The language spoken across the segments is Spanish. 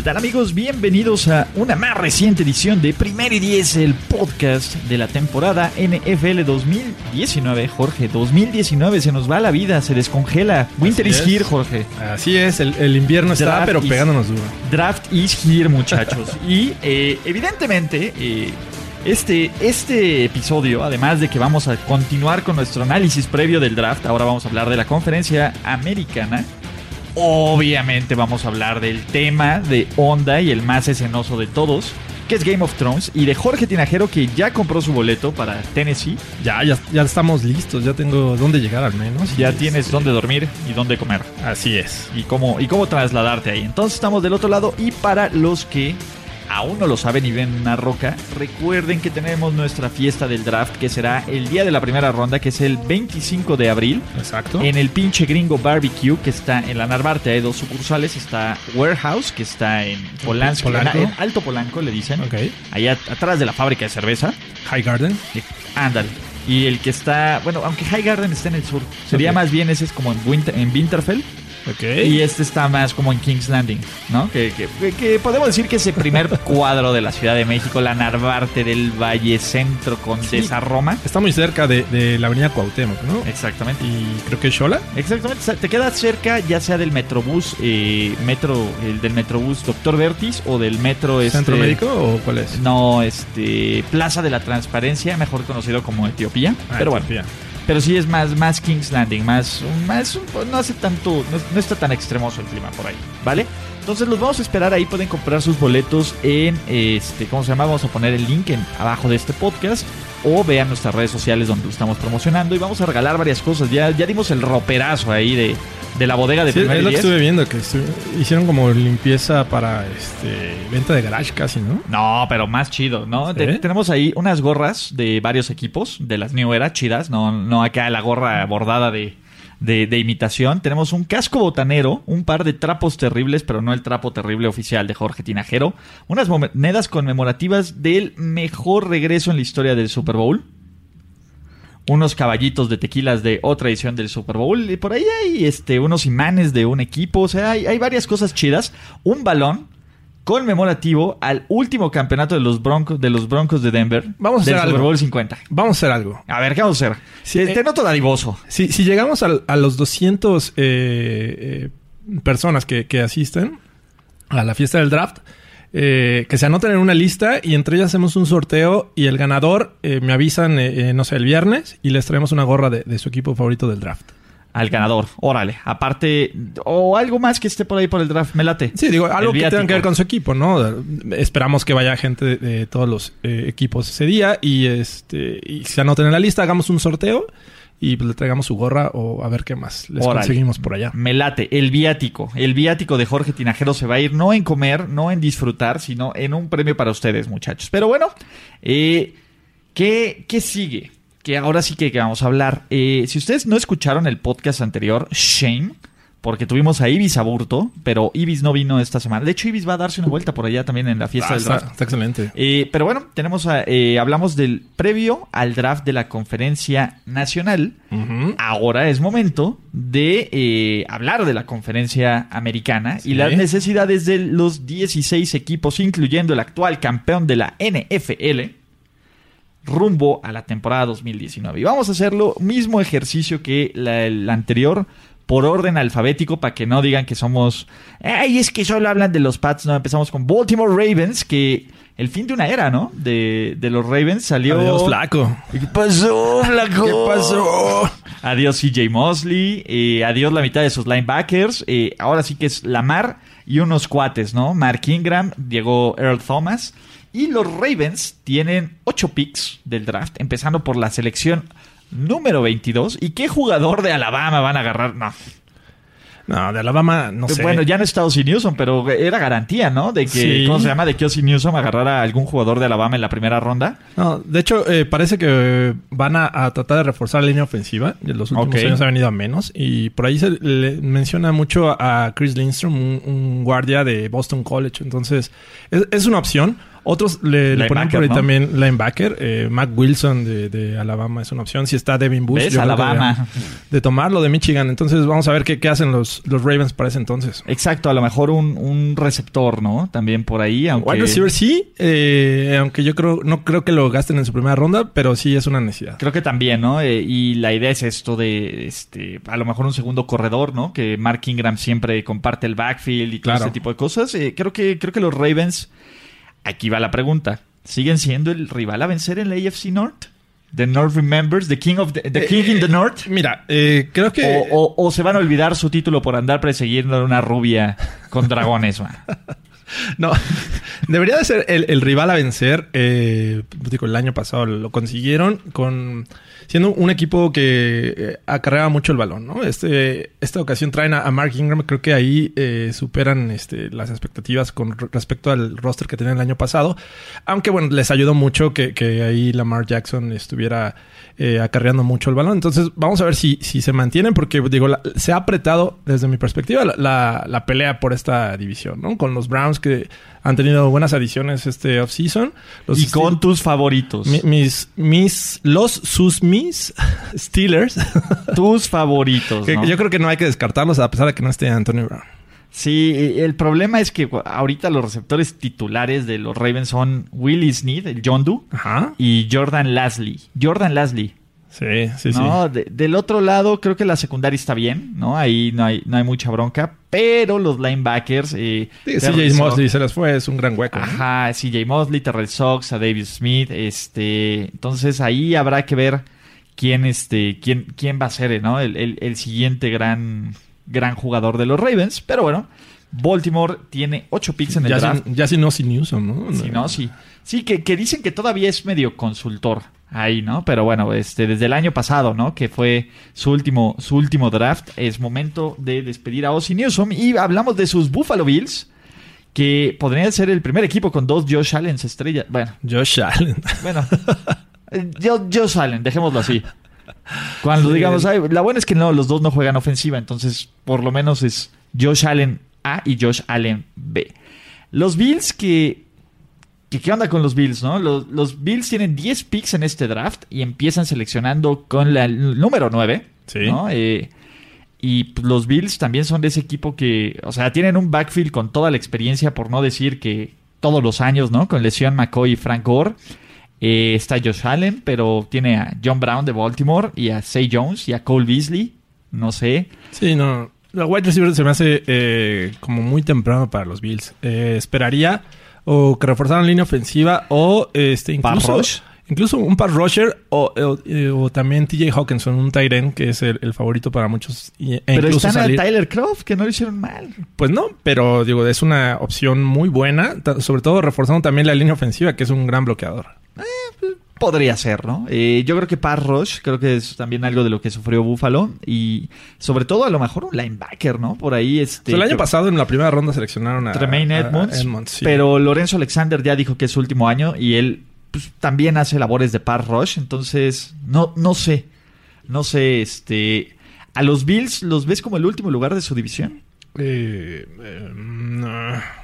¿Qué tal amigos? Bienvenidos a una más reciente edición de Primero y Diez, el podcast de la temporada NFL 2019. Jorge, 2019 se nos va la vida, se descongela. Winter Así is es. here, Jorge. Así es, el, el invierno está, pero is- pegándonos duro. Draft is here, muchachos. y eh, evidentemente, eh, este, este episodio, además de que vamos a continuar con nuestro análisis previo del draft, ahora vamos a hablar de la conferencia americana. Obviamente vamos a hablar del tema de onda y el más escenoso de todos, que es Game of Thrones, y de Jorge Tinajero que ya compró su boleto para Tennessee. Ya, ya, ya estamos listos, ya tengo dónde llegar al menos. Ya tienes dónde dormir y dónde comer. Así es. y cómo, y cómo trasladarte ahí. Entonces estamos del otro lado y para los que aún no lo saben y ven una roca, recuerden que tenemos nuestra fiesta del draft que será el día de la primera ronda, que es el 25 de abril. Exacto. En el pinche gringo barbecue que está en la Narvarte, hay dos sucursales, está Warehouse que está en Polanski, Polanco. en Alto Polanco le dicen, Ok. allá atrás de la fábrica de cerveza. High Garden. Ándale. Y el que está, bueno, aunque High Garden está en el sur, sería más bien ese es como en, Winter, en Winterfell. Y este está más como en King's Landing, ¿no? Que, que- que podemos decir que es el primer cuadro de la Ciudad de México, la Narvarte del Valle Centro con Sí. Roma. Está muy cerca de, de la avenida Cuauhtémoc, ¿no? Exactamente. Y creo que es Xola. Exactamente, o sea, te queda cerca ya sea del Metrobús, eh, metro, el del Metrobús Doctor Vertis o del Metro este, ¿Centro médico o cuál es? No, este Plaza de la Transparencia, mejor conocido como Etiopía. Ah, pero bueno. Pero sí es más, más King's Landing, más, más no hace tanto, no, no está tan extremoso el clima por ahí, ¿vale? Entonces los vamos a esperar ahí, pueden comprar sus boletos en, este, ¿cómo se llama? Vamos a poner el link en, abajo de este podcast o vean nuestras redes sociales donde lo estamos promocionando y vamos a regalar varias cosas. Ya, ya dimos el roperazo ahí de, de la bodega de Sí, primer es lo que estuve viendo, que hicieron como limpieza para este venta de garage casi, ¿no? No, pero más chido, ¿no? Tenemos ahí unas gorras de varios equipos, de las New Era, chidas, no, no acá la gorra bordada de, de, imitación. Tenemos un casco botanero, un par de trapos terribles, pero no el trapo terrible oficial de Jorge Tinajero, unas monedas conmemorativas del mejor regreso en la historia del Super Bowl. Unos caballitos de tequilas de otra edición del Super Bowl. Y por ahí hay este, unos imanes de un equipo. O sea, hay, hay varias cosas chidas. Un balón conmemorativo al último campeonato de los Broncos de, los broncos de Denver. Vamos a del hacer Super algo. Bowl 50. Vamos a hacer algo. A ver, ¿qué vamos a hacer? Te, eh, te noto dadivoso. Si, si llegamos a, los 200 eh, eh, personas que, que asisten a la fiesta del draft, que se anoten en una lista y entre ellas hacemos un sorteo y el ganador me avisan, no sé, el viernes y les traemos una gorra de, de su equipo favorito del draft. Al ganador. Órale. Aparte, o algo más que esté por ahí por el draft. Me late. Sí, digo, algo que tenga que ver con su equipo, ¿no? Esperamos que vaya gente de, de todos los eh, equipos ese día y este y se anoten en la lista, hagamos un sorteo y pues, le traigamos su gorra o a ver qué más les conseguimos por allá. Me late. El viático. El viático de Jorge Tinajero se va a ir no en comer, no en disfrutar, sino en un premio para ustedes, muchachos. Pero bueno, eh, ¿qué, qué sigue? Que ahora sí que, que vamos a hablar. Eh, si ustedes no escucharon el podcast anterior, shame, porque tuvimos a Ibis Aburto, pero Ibis no vino esta semana. De hecho, Ibis va a darse una vuelta por allá también en la fiesta Ah, del draft. está excelente. Eh, pero bueno, tenemos a- eh, hablamos del previo al draft de la conferencia nacional. Ahora es momento de eh, hablar de la conferencia americana Sí. y las necesidades de los 16 equipos, incluyendo el actual campeón de la NFL, rumbo a la temporada 2019. Y vamos a hacer lo mismo ejercicio que la, el anterior por orden alfabético para que no digan que somos... Ay, es que solo hablan de los Pats. No, empezamos con Baltimore Ravens, que el fin de una era, ¿no? De, de los Ravens salió... Adiós, flaco. ¿Qué pasó, flaco? ¿Qué pasó? Adiós CJ Mosley, eh, adiós la mitad de sus linebackers. eh, ahora sí que es Lamar y unos cuates, ¿no? Mark Ingram, llegó Earl Thomas. Y los Ravens tienen 8 picks del draft, empezando por la selección número 22. ¿Y qué jugador de Alabama van a agarrar? No. No, de Alabama no sé. Bueno, ya no está Ozzy Newsom, pero era garantía, ¿no? De que, Sí. ¿cómo se llama? De que Ozzy Newsom agarrara a algún jugador de Alabama en la primera ronda. No, de hecho, eh, parece que van a, a tratar de reforzar la línea ofensiva. En los últimos Ok. años ha venido a menos. Y por ahí se le menciona mucho a Chris Lindstrom, un, un guardia de Boston College. Entonces, es, es una opción. Otros le, le ponen por ahí ¿no? también linebacker. Eh, Mac Wilson de, de Alabama es una opción. Si está Devin Bush, ¿Ves? yo creo que Alabama. De tomarlo de Michigan. Entonces, vamos a ver qué, qué hacen los, los Ravens para ese entonces. Exacto, a lo mejor un, un receptor, ¿no? También por ahí, aunque... Wide receiver sí, eh, aunque yo creo no creo que lo gasten en su primera ronda, pero sí es una necesidad. Creo que también, ¿no? Eh, y la idea es esto de, este, a lo mejor un segundo corredor, ¿no? Que Mark Ingram siempre comparte el backfield y todo Claro. ese tipo de cosas. Eh, creo que, creo que los Ravens, aquí va la pregunta, ¿siguen siendo el rival a vencer en la AFC North? The North remembers, the king of the, the king in the North. Mira, eh, creo que O, o- o se van a olvidar su título por andar persiguiendo a una rubia con dragones, man. no debería de ser el, rival a vencer. Eh, digo, el año pasado lo consiguieron con siendo un equipo que eh, acarreaba mucho el balón, ¿no? Este, esta ocasión traen a, Mark Ingram, creo que ahí eh, superan este, las expectativas con re- respecto al roster que tenían el año pasado. Aunque bueno, les ayudó mucho que, que ahí Lamar Jackson estuviera eh, acarreando mucho el balón. Entonces, vamos a ver si, si se mantienen, porque digo, la- se ha apretado desde mi perspectiva la, la- la pelea por esta división, ¿no? Con los Browns que han tenido buenas adiciones este offseason. Y con Steel- tus favoritos. mi- mis, mis, los, sus, mis Steelers. tus favoritos, yo creo que no hay que descartarlos a pesar de que no esté Antonio Brown. Sí, el problema es que ahorita los receptores titulares de los Ravens son Willie Snead, el John Doe, y Jordan Lasley. Jordan Lasley. Sí, sí, ¿no? De- del otro lado, creo que la secundaria está bien, ¿no? Ahí no hay, no hay mucha bronca, pero los linebackers... Eh, sí. Sí, CJ Mosley se les fue, es un gran hueco. ¿no? Ajá, CJ Mosley, Terrell Sox, a David Smith, este... Entonces ahí habrá que ver quién, este, quién, quién va a ser, ¿no? El, el- el siguiente gran, gran jugador de los Ravens, pero bueno... Baltimore tiene 8 picks en el Ya draft. sin, ya sin Ozzy Newsom, ¿no? Sí, no, sí. Sí, que, que dicen que todavía es medio consultor ahí, ¿no? Pero bueno, este, desde el año pasado, ¿no? Que fue su último, su último draft. Es momento de despedir a Ozzy Newsom. Y hablamos de sus Buffalo Bills, que podrían ser el primer equipo con dos Josh Allen estrellas. Bueno, Josh Allen. bueno. eh, Jo- Josh Allen, dejémoslo así. Cuando Sí. digamos, ay, la buena es que no, los dos no juegan ofensiva, entonces por lo menos es Josh Allen A y Josh Allen B. Los Bills que... que ¿Qué onda con los Bills, no? Los, los Bills tienen 10 picks en este draft y empiezan seleccionando con la, el número 9. Sí. ¿no? Eh, y pues, los Bills también son de ese equipo que, o sea, tienen un backfield con toda la experiencia, por no decir que todos los años, ¿no? Con lesión McCoy y Frank Gore. Eh, está Josh Allen, pero tiene a John Brown de Baltimore y a Say Jones y a Cole Beasley. No sé. Sí, no. La wide receiver se me hace eh, como muy temprano para los Bills. Eh, esperaría o que reforzaran línea ofensiva o este incluso, rush. incluso un pass rusher o, o- eh, o también TJ Hawkinson, un end que es el, el favorito para muchos. e Pero están salir- a Tyler Croft, que no lo hicieron mal. Pues no, pero digo, es una opción muy buena, sobre todo reforzando también la línea ofensiva, que es un gran bloqueador. Podría ser, ¿no? Eh, yo creo que Pass Rush, creo que es también algo de lo que sufrió Buffalo. Y sobre todo, a lo mejor un linebacker, ¿no? Por ahí, este. O sea, el año creo- pasado en la primera ronda seleccionaron a Tremaine a Edmonds, Edmonds, sí. pero Lorenzo Alexander ya dijo que es su último año y él pues, también hace labores de pass rush, entonces no no sé, no sé, este a los Bills los ves como el último lugar de su división. Eh, eh, no.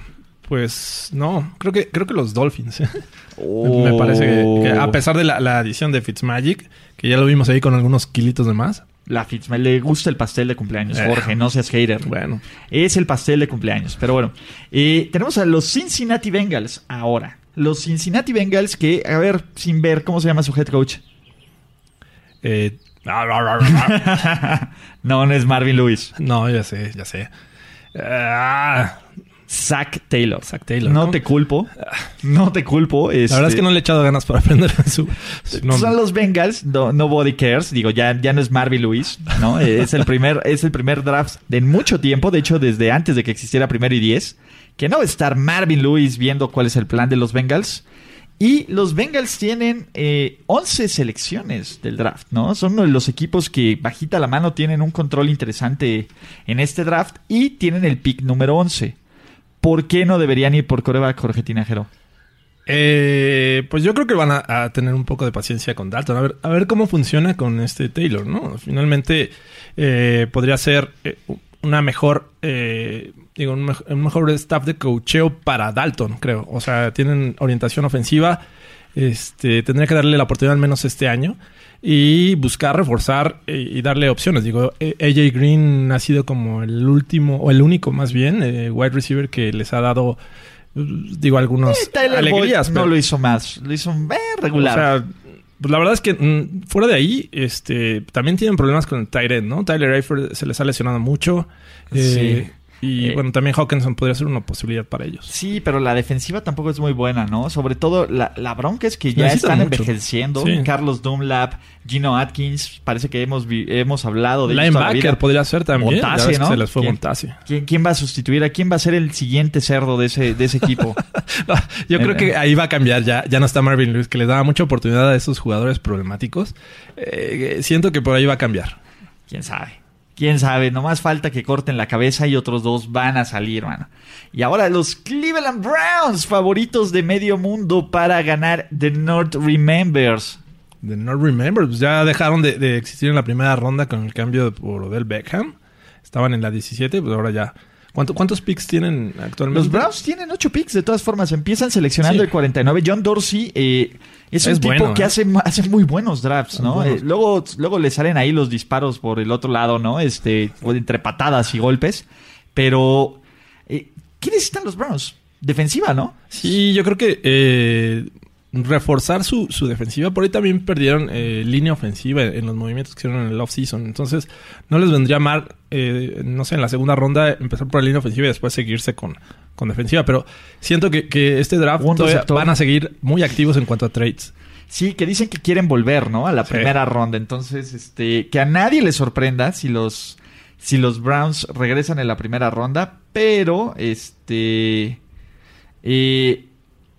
Pues no, creo que creo que los Dolphins. Me parece que, que a pesar de la, la adición de Fitzmagic, que ya lo vimos ahí con algunos kilitos de más. La Fitzmagic le gusta el pastel de cumpleaños, Eh. Jorge, no seas hater. Bueno, Es el pastel de cumpleaños. Pero bueno, eh, tenemos a los Cincinnati Bengals ahora. Los Cincinnati Bengals que, a ver, sin ver, ¿cómo se llama su head coach? eh, no, no es Marvin Lewis. no, ya sé, ya sé. Ah, Zach Taylor. Zach Taylor, No ¿no? te culpo. No te culpo. la verdad es que no le he echado ganas para aprender su, su nombre. Son los Bengals, no, nobody cares. Digo, ya, ya no es Marvin Lewis, ¿no? Eh, es el primer, es el primer draft de mucho tiempo, de hecho, desde antes de que existiera primero y diez. Que no va a estar Marvin Lewis viendo cuál es el plan de los Bengals. Y los Bengals tienen eh, 11 selecciones del draft, ¿no? Son uno de los equipos que bajita la mano tienen un control interesante en este draft y tienen el pick número 11. ¿Por qué no deberían ir por coreback Jorge Tinajero? Eh, pues yo creo que van a, tener un poco de paciencia con Dalton. A ver, a ver cómo funciona con este Taylor, ¿no? Finalmente eh, podría ser eh, una mejor, eh, digo, un, un, mejor staff de coacheo para Dalton, creo. O sea, tienen orientación ofensiva. Este, tendría que darle la oportunidad al menos este año y buscar reforzar y, y darle opciones. Digo, AJ Green ha sido como el último, o el único más bien, eh, wide receiver que les ha dado digo algunos eh, alegrías. no pero, lo hizo más, lo hizo eh, regular. O sea, pues la verdad es que mm, fuera de ahí, este, también tienen problemas con el tight end, ¿no? Tyler Eifert se les ha lesionado mucho. Eh, sí. Y eh, bueno, también Hawkinson podría ser una posibilidad para ellos. Sí, pero la defensiva tampoco es muy buena, ¿no? Sobre todo la, la bronca es que ya Necesitan están mucho. envejeciendo. Sí. Carlos Dunlap, Gino Atkins, parece que hemos, hemos hablado de Linebacker podría ser también. Montase, ¿no? Se les fue Montase. ¿quién, ¿Quién, va a sustituir? ¿A quién va a ser el siguiente cerdo de ese, de ese equipo? Yo creo que ahí va a cambiar. Ya, ya no está Marvin Lewis, que le daba mucha oportunidad a esos jugadores problemáticos. Eh, siento que por ahí va a cambiar. ¿Quién sabe? Quién sabe, nomás falta que corten la cabeza y otros dos van a salir, mano. Y ahora los Cleveland Browns, favoritos de medio mundo para ganar The North Remembers. The North Remembers, pues ya dejaron de, de, existir en la primera ronda con el cambio por Odell Beckham. Estaban en la 17, pues ahora ya. ¿Cuánto, ¿Cuántos picks tienen actualmente? Los Browns tienen 8 picks, de todas formas. Empiezan seleccionando sí. el 49. John Dorsey eh, es, es, un bueno, tipo que ¿eh? hace, hace, muy buenos drafts, ¿no? Eh, luego, luego le salen ahí los disparos por el otro lado, ¿no? Este, entre patadas y golpes. Pero, eh, ¿qué necesitan los Browns? Defensiva, ¿no? Sí, yo creo que eh, reforzar su, su, defensiva. Por ahí también perdieron eh, línea ofensiva en los movimientos que hicieron en el off-season. Entonces, no les vendría mal, eh, no sé, en la segunda ronda empezar por la línea ofensiva y después seguirse con, con defensiva. Pero siento que, que este draft van a seguir muy activos en cuanto a trades. Sí, que dicen que quieren volver, ¿no? A la sí. primera ronda. Entonces, este, que a nadie le sorprenda si los, si los Browns regresan en la primera ronda. Pero, este, eh,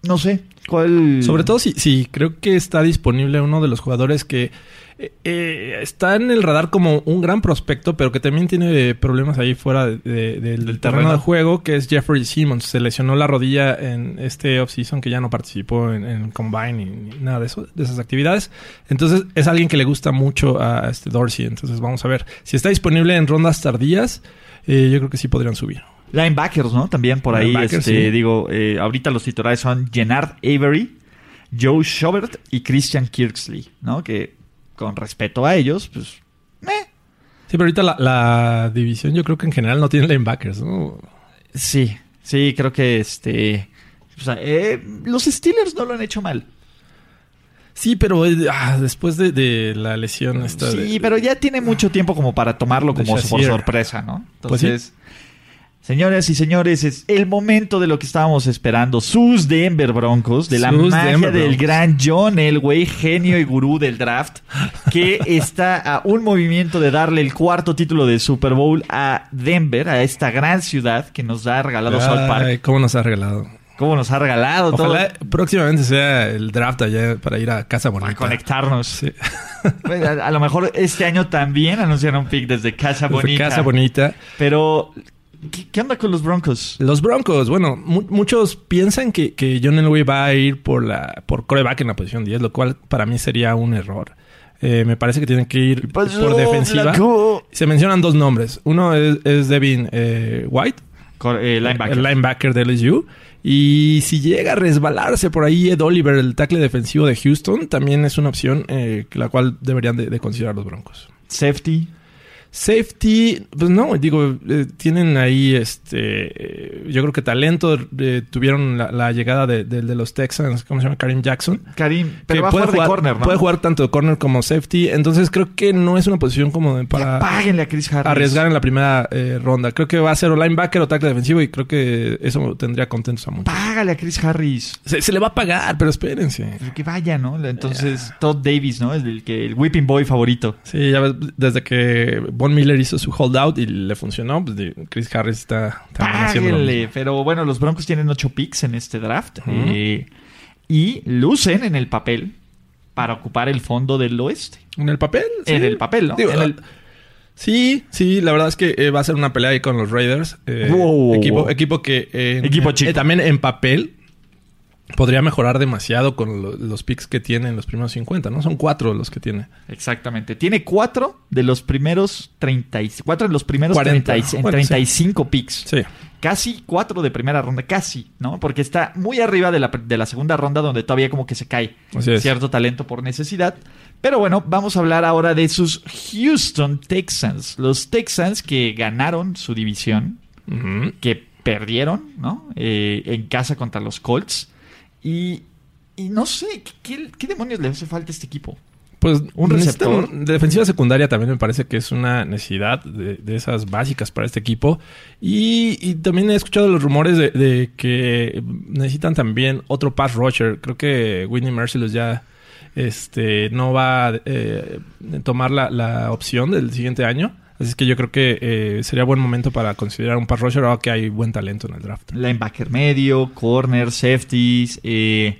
no sé, ¿Cuál? Sobre todo si, si creo que está disponible uno de los jugadores que eh, eh, está en el radar como un gran prospecto, pero que también tiene problemas ahí fuera de, de, de, del terreno de juego, que es Jeffrey Simmons. Se lesionó la rodilla en este offseason que ya no participó en, en Combine ni, ni, nada de eso, de esas actividades. Entonces es alguien que le gusta mucho a este Dorsey. Entonces vamos a ver. Si está disponible en rondas tardías, eh, yo creo que sí podrían subir. Linebackers, ¿no? También por ahí, este, sí. digo, eh, ahorita los titulares son Gennard Avery, Joe Schobert y Christian Kirksley, ¿no? Que con respeto a ellos, pues, eh. Sí, pero ahorita la, la, división yo creo que en general no tiene linebackers, ¿no? Sí, sí, creo que este... O sea, eh, los Steelers no lo han hecho mal. Sí, pero ah, después de, de, la lesión esta Sí, de, pero ya tiene mucho tiempo como para tomarlo como por sorpresa, ¿no? Entonces... Pues sí. Señoras y señores, es el momento de lo que estábamos esperando. Sus Denver Broncos, de la Sus magia Denver del Broncos. gran John Elway, genio y gurú del draft, que está a un movimiento de darle el cuarto título de Super Bowl a Denver, a esta gran ciudad que nos ha regalado South Park. ¿Cómo nos ha regalado? ¿Cómo nos ha regalado Ojalá todo? próximamente sea el draft allá para ir a Casa Bonita. Para conectarnos. Sí. a, a, lo mejor este año también anunciaron un pick desde Casa desde Bonita. Casa Bonita. Pero ¿Qué, ¿Qué, onda con los Broncos? Los Broncos, bueno, mu muchos piensan que, que, John Elway va a ir por la por coreback en la posición 10, lo cual para mí sería un error. Eh, me parece que tienen que ir por defensiva. Blanco? Se mencionan dos nombres. Uno es, es Devin eh, White, eh, linebacker. el linebacker de LSU. Y si llega a resbalarse por ahí Ed Oliver, el tackle defensivo de Houston, también es una opción eh, la cual deberían de, de considerar los Broncos. Safety. Safety, pues no, digo, eh, tienen ahí este, eh, yo creo que talento, eh, tuvieron la, la llegada de, de, de, los Texans, ¿cómo se llama? Karim Jackson. Karim, pero que va puede a jugar, de corner, ¿no? Puede jugar tanto de corner como safety, entonces creo que no es una posición como de para páguenle a Chris Harris. arriesgar en la primera ronda. Creo que va a ser o linebacker o tackle defensivo y creo que eso tendría contentos a muchos. Págale a Chris Harris. Se, se le va a pagar, pero espérense. Pero que vaya, ¿no? Entonces, yeah. Todd Davis, ¿no? Es el, que, el whipping boy favorito. Sí, ya ves, desde que Von Miller hizo su holdout y le funcionó, pues Chris Harris está también haciendo Pero bueno, los Broncos tienen ocho picks en este draft. Uh -huh. eh, y lucen en el papel para ocupar el fondo del oeste. ¿En el papel? En el papel, ¿no? Digo, En el- Sí, sí, la verdad es que eh, va a ser una pelea ahí con los Raiders. eh, Wow. equipo, equipo que Equipo chico. también en papel podría mejorar demasiado con lo- los picks que tiene en los primeros 50, ¿no? Son cuatro los que tiene. Exactamente. Tiene cuatro de los primeros 30 y- cuatro de los primeros 40. 30 y- Bueno, 35 picks. Sí. Casi cuatro de primera ronda, casi, ¿no? Porque está muy arriba de la, de la segunda ronda donde todavía como que se cae Así es. cierto talento por necesidad. Pero bueno, vamos a hablar ahora de sus Houston Texans. Los Texans que ganaron su división, que perdieron, ¿no? Eh, en casa contra los Colts. Y, y no sé, ¿qué, qué demonios le hace falta a este equipo? Pues Un receptor. defensiva secundaria también me parece que es una necesidad de, de esas básicas para este equipo. Y, y también he escuchado los rumores de, de que necesitan también otro pass rusher. Creo que Whitney Merciless ya este, no va a eh, tomar la, la opción del siguiente año. Así que yo creo que eh, sería buen momento para considerar un pass rusher ahora que hay buen talento en el draft. Linebacker medio, corner, safeties. eh,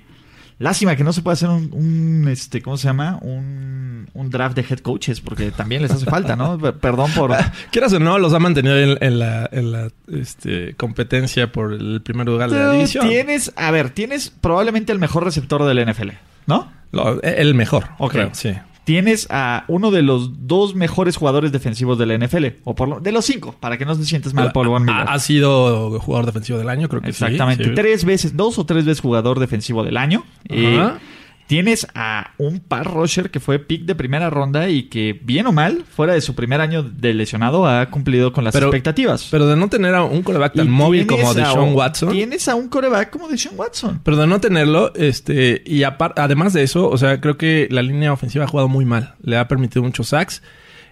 lástima que no se puede hacer un, un, este, ¿cómo se llama? Un, un draft de head coaches, porque también les hace falta, ¿no? Perdón por... Quieras o no, los ha mantenido en, en la, en la, este, competencia por el primer lugar de la división. tienes, a ver, tienes probablemente el mejor receptor del NFL, ¿no? Lo- el mejor, Ok. creo, sí. Tienes a uno de los dos mejores jugadores defensivos de la NFL, o por lo- de los cinco, para que no te sientes mal por Von Miller. ha, sido jugador defensivo del año, creo que sí, Exactamente. sí. Tres veces, dos o tres veces jugador defensivo del año. Eh, Ajá. Tienes a un par rusher que fue pick de primera ronda y que, bien o mal, fuera de su primer año de lesionado, ha cumplido con las Pero- expectativas. Pero de no tener a un coreback tan móvil como Deshaun un- Watson. Tienes a un coreback como Deshaun Watson. Pero de no tenerlo, este, y además de eso, o sea, creo que la línea ofensiva ha jugado muy mal. Le ha permitido muchos sacks.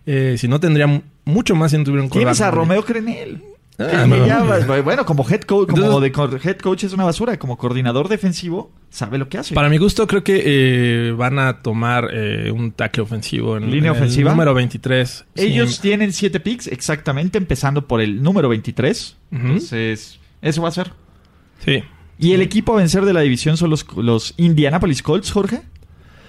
Eh, si no, tendría mu- mucho más si no tuviera un coreback. Tienes a. Romeo Crenel. Ah, no. ya bueno, como head coach, como Entonces- de co- head coach es una basura, como coordinador defensivo, sabe lo que hace. Para mi gusto, creo que eh, van a tomar eh, un tackle ofensivo en ¿Línea en el ofensiva? número 23. Sí. Ellos tienen siete picks, exactamente, empezando por el número 23. Ujú. Entonces, eso va a ser. Sí. ¿Y el equipo a vencer de la división son los, los Indianapolis Colts, Jorge?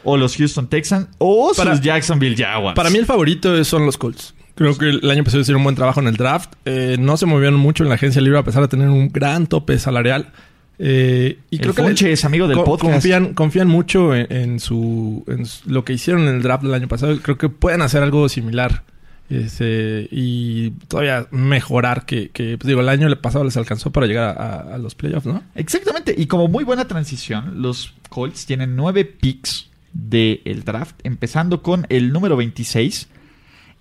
¿O los Houston Texans? ¿O Para- sus Jacksonville Jaguars? Para mí el favorito son los Colts. Creo que el año pasado hicieron un buen trabajo en el draft. Eh, no se movieron mucho en la agencia libre a pesar de tener un gran tope salarial. Eh, y El creo que Funche es amigo del co- podcast. Confían, confían mucho en, en su, en lo que hicieron en el draft del año pasado. Creo que pueden hacer algo similar. Este, y todavía mejorar que, que, pues digo, el año pasado les alcanzó para llegar a, a- a los playoffs, ¿no? Exactamente. Y como muy buena transición, los Colts tienen nueve picks del draft, empezando con el número 26.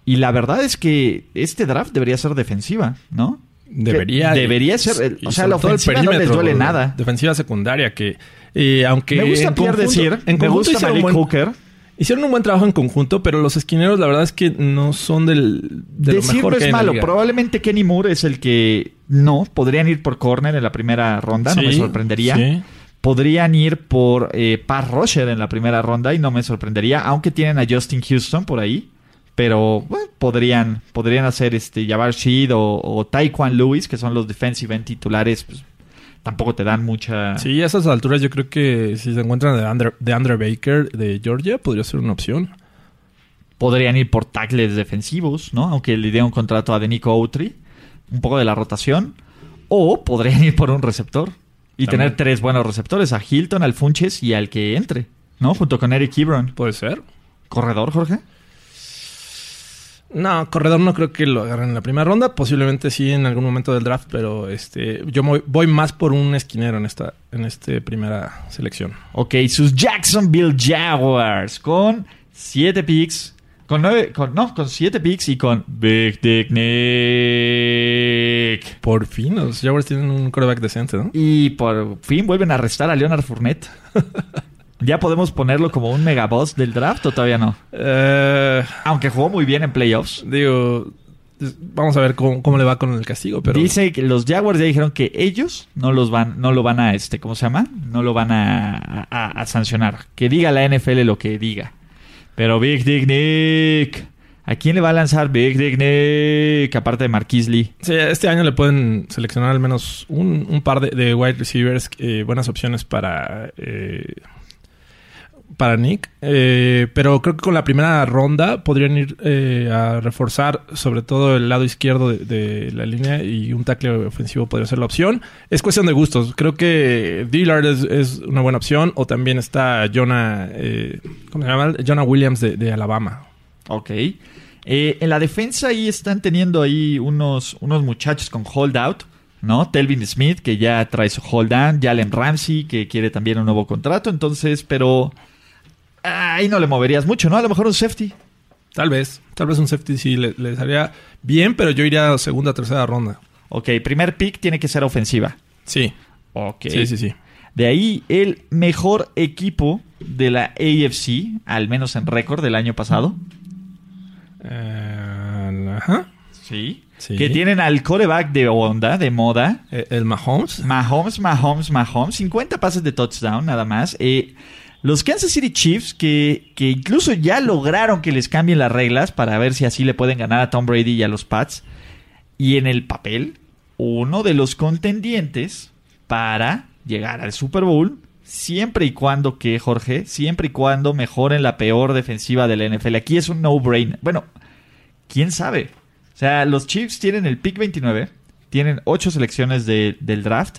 Y la verdad es que este draft debería ser defensiva, ¿no? Debería. Debería ser, o sea, la ofensiva no les duele nada. Defensiva secundaria que, eh, aunque. me gusta Pierre decir, en me gusta Malik buen- Hooker. Hicieron un buen trabajo en conjunto, pero los esquineros, la verdad es que no son del. De lo Decir mejor no que hay es en malo. liga. Probablemente Kenny Moore es el que no. Podrían ir por corner en la primera ronda, no me sorprendería. sí. Podrían ir por eh, Pass Rusher en la primera ronda y no me sorprendería, aunque tienen a Justin Houston por ahí. Pero bueno, podrían, podrían hacer este Jabbar Sheed o, o Taekwon Lewis, que son los defensive end titulares. Pues, tampoco te dan mucha. Sí, a esas alturas yo creo que si se encuentran de Andre, de Andre Baker de Georgia, podría ser una opción. Podrían ir por tackles defensivos, ¿no? Aunque le dé un contrato a Denico Outry. Un poco de la rotación. O podrían ir por un receptor. Y También. tener tres buenos receptores. A Hilton, al Funches y al que entre. ¿No? Junto con Eric Ebron. Puede ser. ¿Corredor, Jorge? No, corredor no creo que lo agarren en la primera ronda. Posiblemente sí en algún momento del draft, pero este yo voy, más por un esquinero en esta en este primera selección. Ok, sus Jacksonville Jaguars. Con siete picks. Con nueve. Con, no, con siete picks y con Big Dick Nick. Por fin, los Jaguars tienen un coreback decente, ¿no? Y por fin vuelven a arrestar a Leonard Fournette. ¿Ya podemos ponerlo como un megaboss del draft o todavía no? Eh, Aunque jugó muy bien en playoffs. digo, vamos a ver cómo, cómo le va con el castigo, pero Dice que los Jaguars ya dijeron que ellos no los van, no lo van a este, ¿cómo se llama? No lo van a, a- a sancionar. Que diga la NFL lo que diga. Pero Big Dick Nick ¿A quién le va a lanzar Big Dick Nick aparte de Marquis Lee? Sí, este año le pueden seleccionar al menos un, un par de, de wide receivers, eh, buenas opciones para, eh, para Nick. Eh, pero creo que con la primera ronda podrían ir eh, a reforzar sobre todo el lado izquierdo de, la línea y un tackle ofensivo podría ser la opción. Es cuestión de gustos. Creo que Dillard es, una buena opción o también está Jonah, eh, ¿cómo se llama? Jonah Williams de, Alabama. Ok. En la defensa ahí están teniendo ahí unos, unos muchachos con holdout, ¿no? Telvin Smith, que ya trae su hold down, Jalen Ramsey, que quiere también un nuevo contrato, entonces, pero ahí no le moverías mucho, ¿no? A lo mejor un safety. Tal vez, tal vez un safety sí le, le haría bien, pero yo iría a segunda, tercera ronda. Ok, primer pick tiene que ser ofensiva. Sí. Ok. Sí, sí, sí. De ahí el mejor equipo de la AFC, al menos en récord del año pasado. Eh, ajá. Sí. Sí. Que tienen al coreback de onda, de moda. Eh, El Mahomes. Mahomes, Mahomes, Mahomes. 50 pases de touchdown, nada más. Eh, los Kansas City Chiefs, que, que incluso ya lograron que les cambien las reglas para ver si así le pueden ganar a Tom Brady y a los Pats. Y en el papel, uno de los contendientes para llegar al Super Bowl, siempre y cuando que, Jorge, siempre y cuando mejoren la peor defensiva de la NFL. Aquí es un no-brain. Bueno, quién sabe. O sea, los Chiefs tienen el pick 29, tienen 8 selecciones de- del draft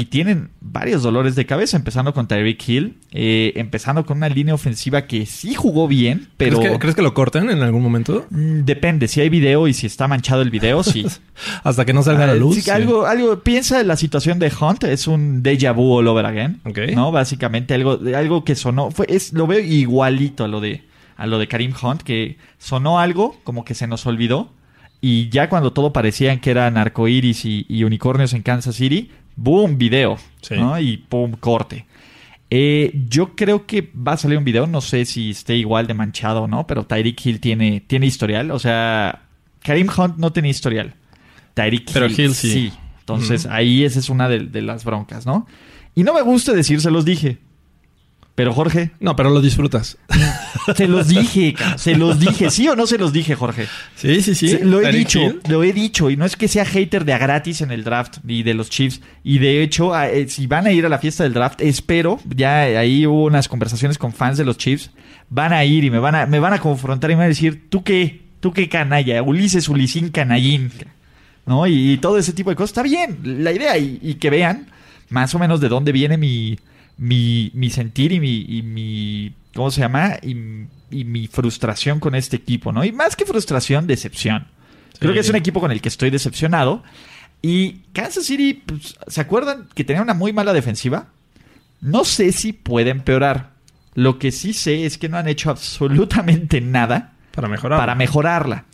y tienen varios dolores de cabeza, empezando con Tyreek Hill, eh, empezando con una línea ofensiva que sí jugó bien, pero ¿Crees, que, crees que lo corten en algún momento? mm, depende si hay video y si está manchado el video, sí. Hasta que no salga a la Ah, luz. sí, sí. algo, algo, piensa en la situación de Hunt, es un déjà vu all over again. Ok. ¿No? Básicamente algo, algo que sonó, fue, es, lo veo igualito a lo de, a lo de Karim Hunt, que sonó algo como que se nos olvidó. Y ya cuando todo parecía que eran arcoíris y, y unicornios en Kansas City, boom, video. Sí. ¿no? Y pum, corte. Eh, yo creo que va a salir un video, no sé si esté igual de manchado o no, pero Tyreek Hill tiene, tiene historial. O sea, Karim Hunt no tiene historial. Tyreek Pero Hill, Hill sí. Entonces ahí esa es una de, de las broncas, ¿no? Y no me gusta decir, se los dije. Pero Jorge, No, pero lo disfrutas. se los dije, se los dije. ¿Sí o no se los dije, Jorge? Sí, sí, sí. Se- lo he dicho, lo he dicho. Y no es que sea hater de a gratis en el draft y de los Chiefs. Y de hecho, eh, si van a ir a la fiesta del draft, espero, ya ahí hubo unas conversaciones con fans de los Chiefs, van a ir y me van a, me van a confrontar y me van a decir, ¿tú qué? ¿Tú qué canalla? Ulises Ulisín Canallín. ¿No? Y, y todo ese tipo de cosas. Está bien, la idea. Y, y que vean más o menos de dónde viene mi, mi, mi sentir y mi, y mi ¿cómo se llama? Y, y mi frustración con este equipo, ¿no? Y más que frustración, decepción. Creo que es un equipo con el que estoy decepcionado. Y Kansas City, pues, ¿se acuerdan que tenía una muy mala defensiva? No sé si puede empeorar. Lo que sí sé es que no han hecho absolutamente nada Para mejorar. para mejorarla.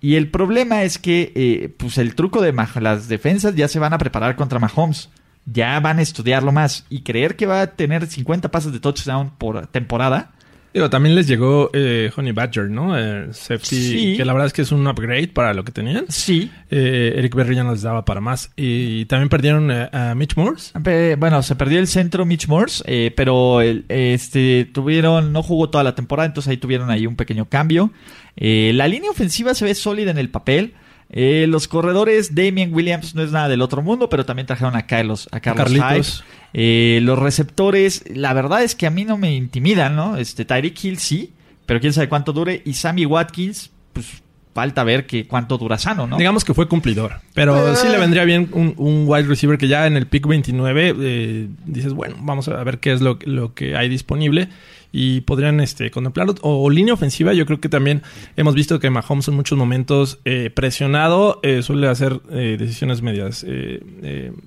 Y el problema es que eh, pues el truco de Mah- las defensas ya se van a preparar contra Mahomes. Ya van a estudiarlo más. Y creer que va a tener 50 pases de touchdown por temporada. Digo, también les llegó eh, Honey Badger, ¿no? Safety, Sí. que la verdad es que es un upgrade para lo que tenían. Sí. Eh, Eric Berry ya no les daba para más. Y también perdieron eh, a Mitch Morse. Bueno, se perdió el centro Mitch Morse, eh, pero el- este tuvieron, no jugó toda la temporada, entonces ahí tuvieron ahí un pequeño cambio. Eh, la línea ofensiva se ve sólida en el papel. Eh, los corredores, Damien Williams no es nada del otro mundo, pero también trajeron a Carlos, a Carlos Carlitos. Hyde. Eh, los receptores, la verdad es que a mí no me intimidan, ¿no? Este Tyreek Hill sí, pero quién sabe cuánto dure. Y Sammy Watkins, pues falta ver que cuánto dura sano, ¿no? Digamos que fue cumplidor. Pero Eh. sí le vendría bien un, un wide receiver que ya en el pick 29 eh, dices, bueno, vamos a ver qué es lo, lo que hay disponible. Y podrían este, contemplarlo. O, o línea ofensiva, yo creo que también hemos visto que Mahomes en muchos momentos eh, presionado eh, suele hacer eh, decisiones medias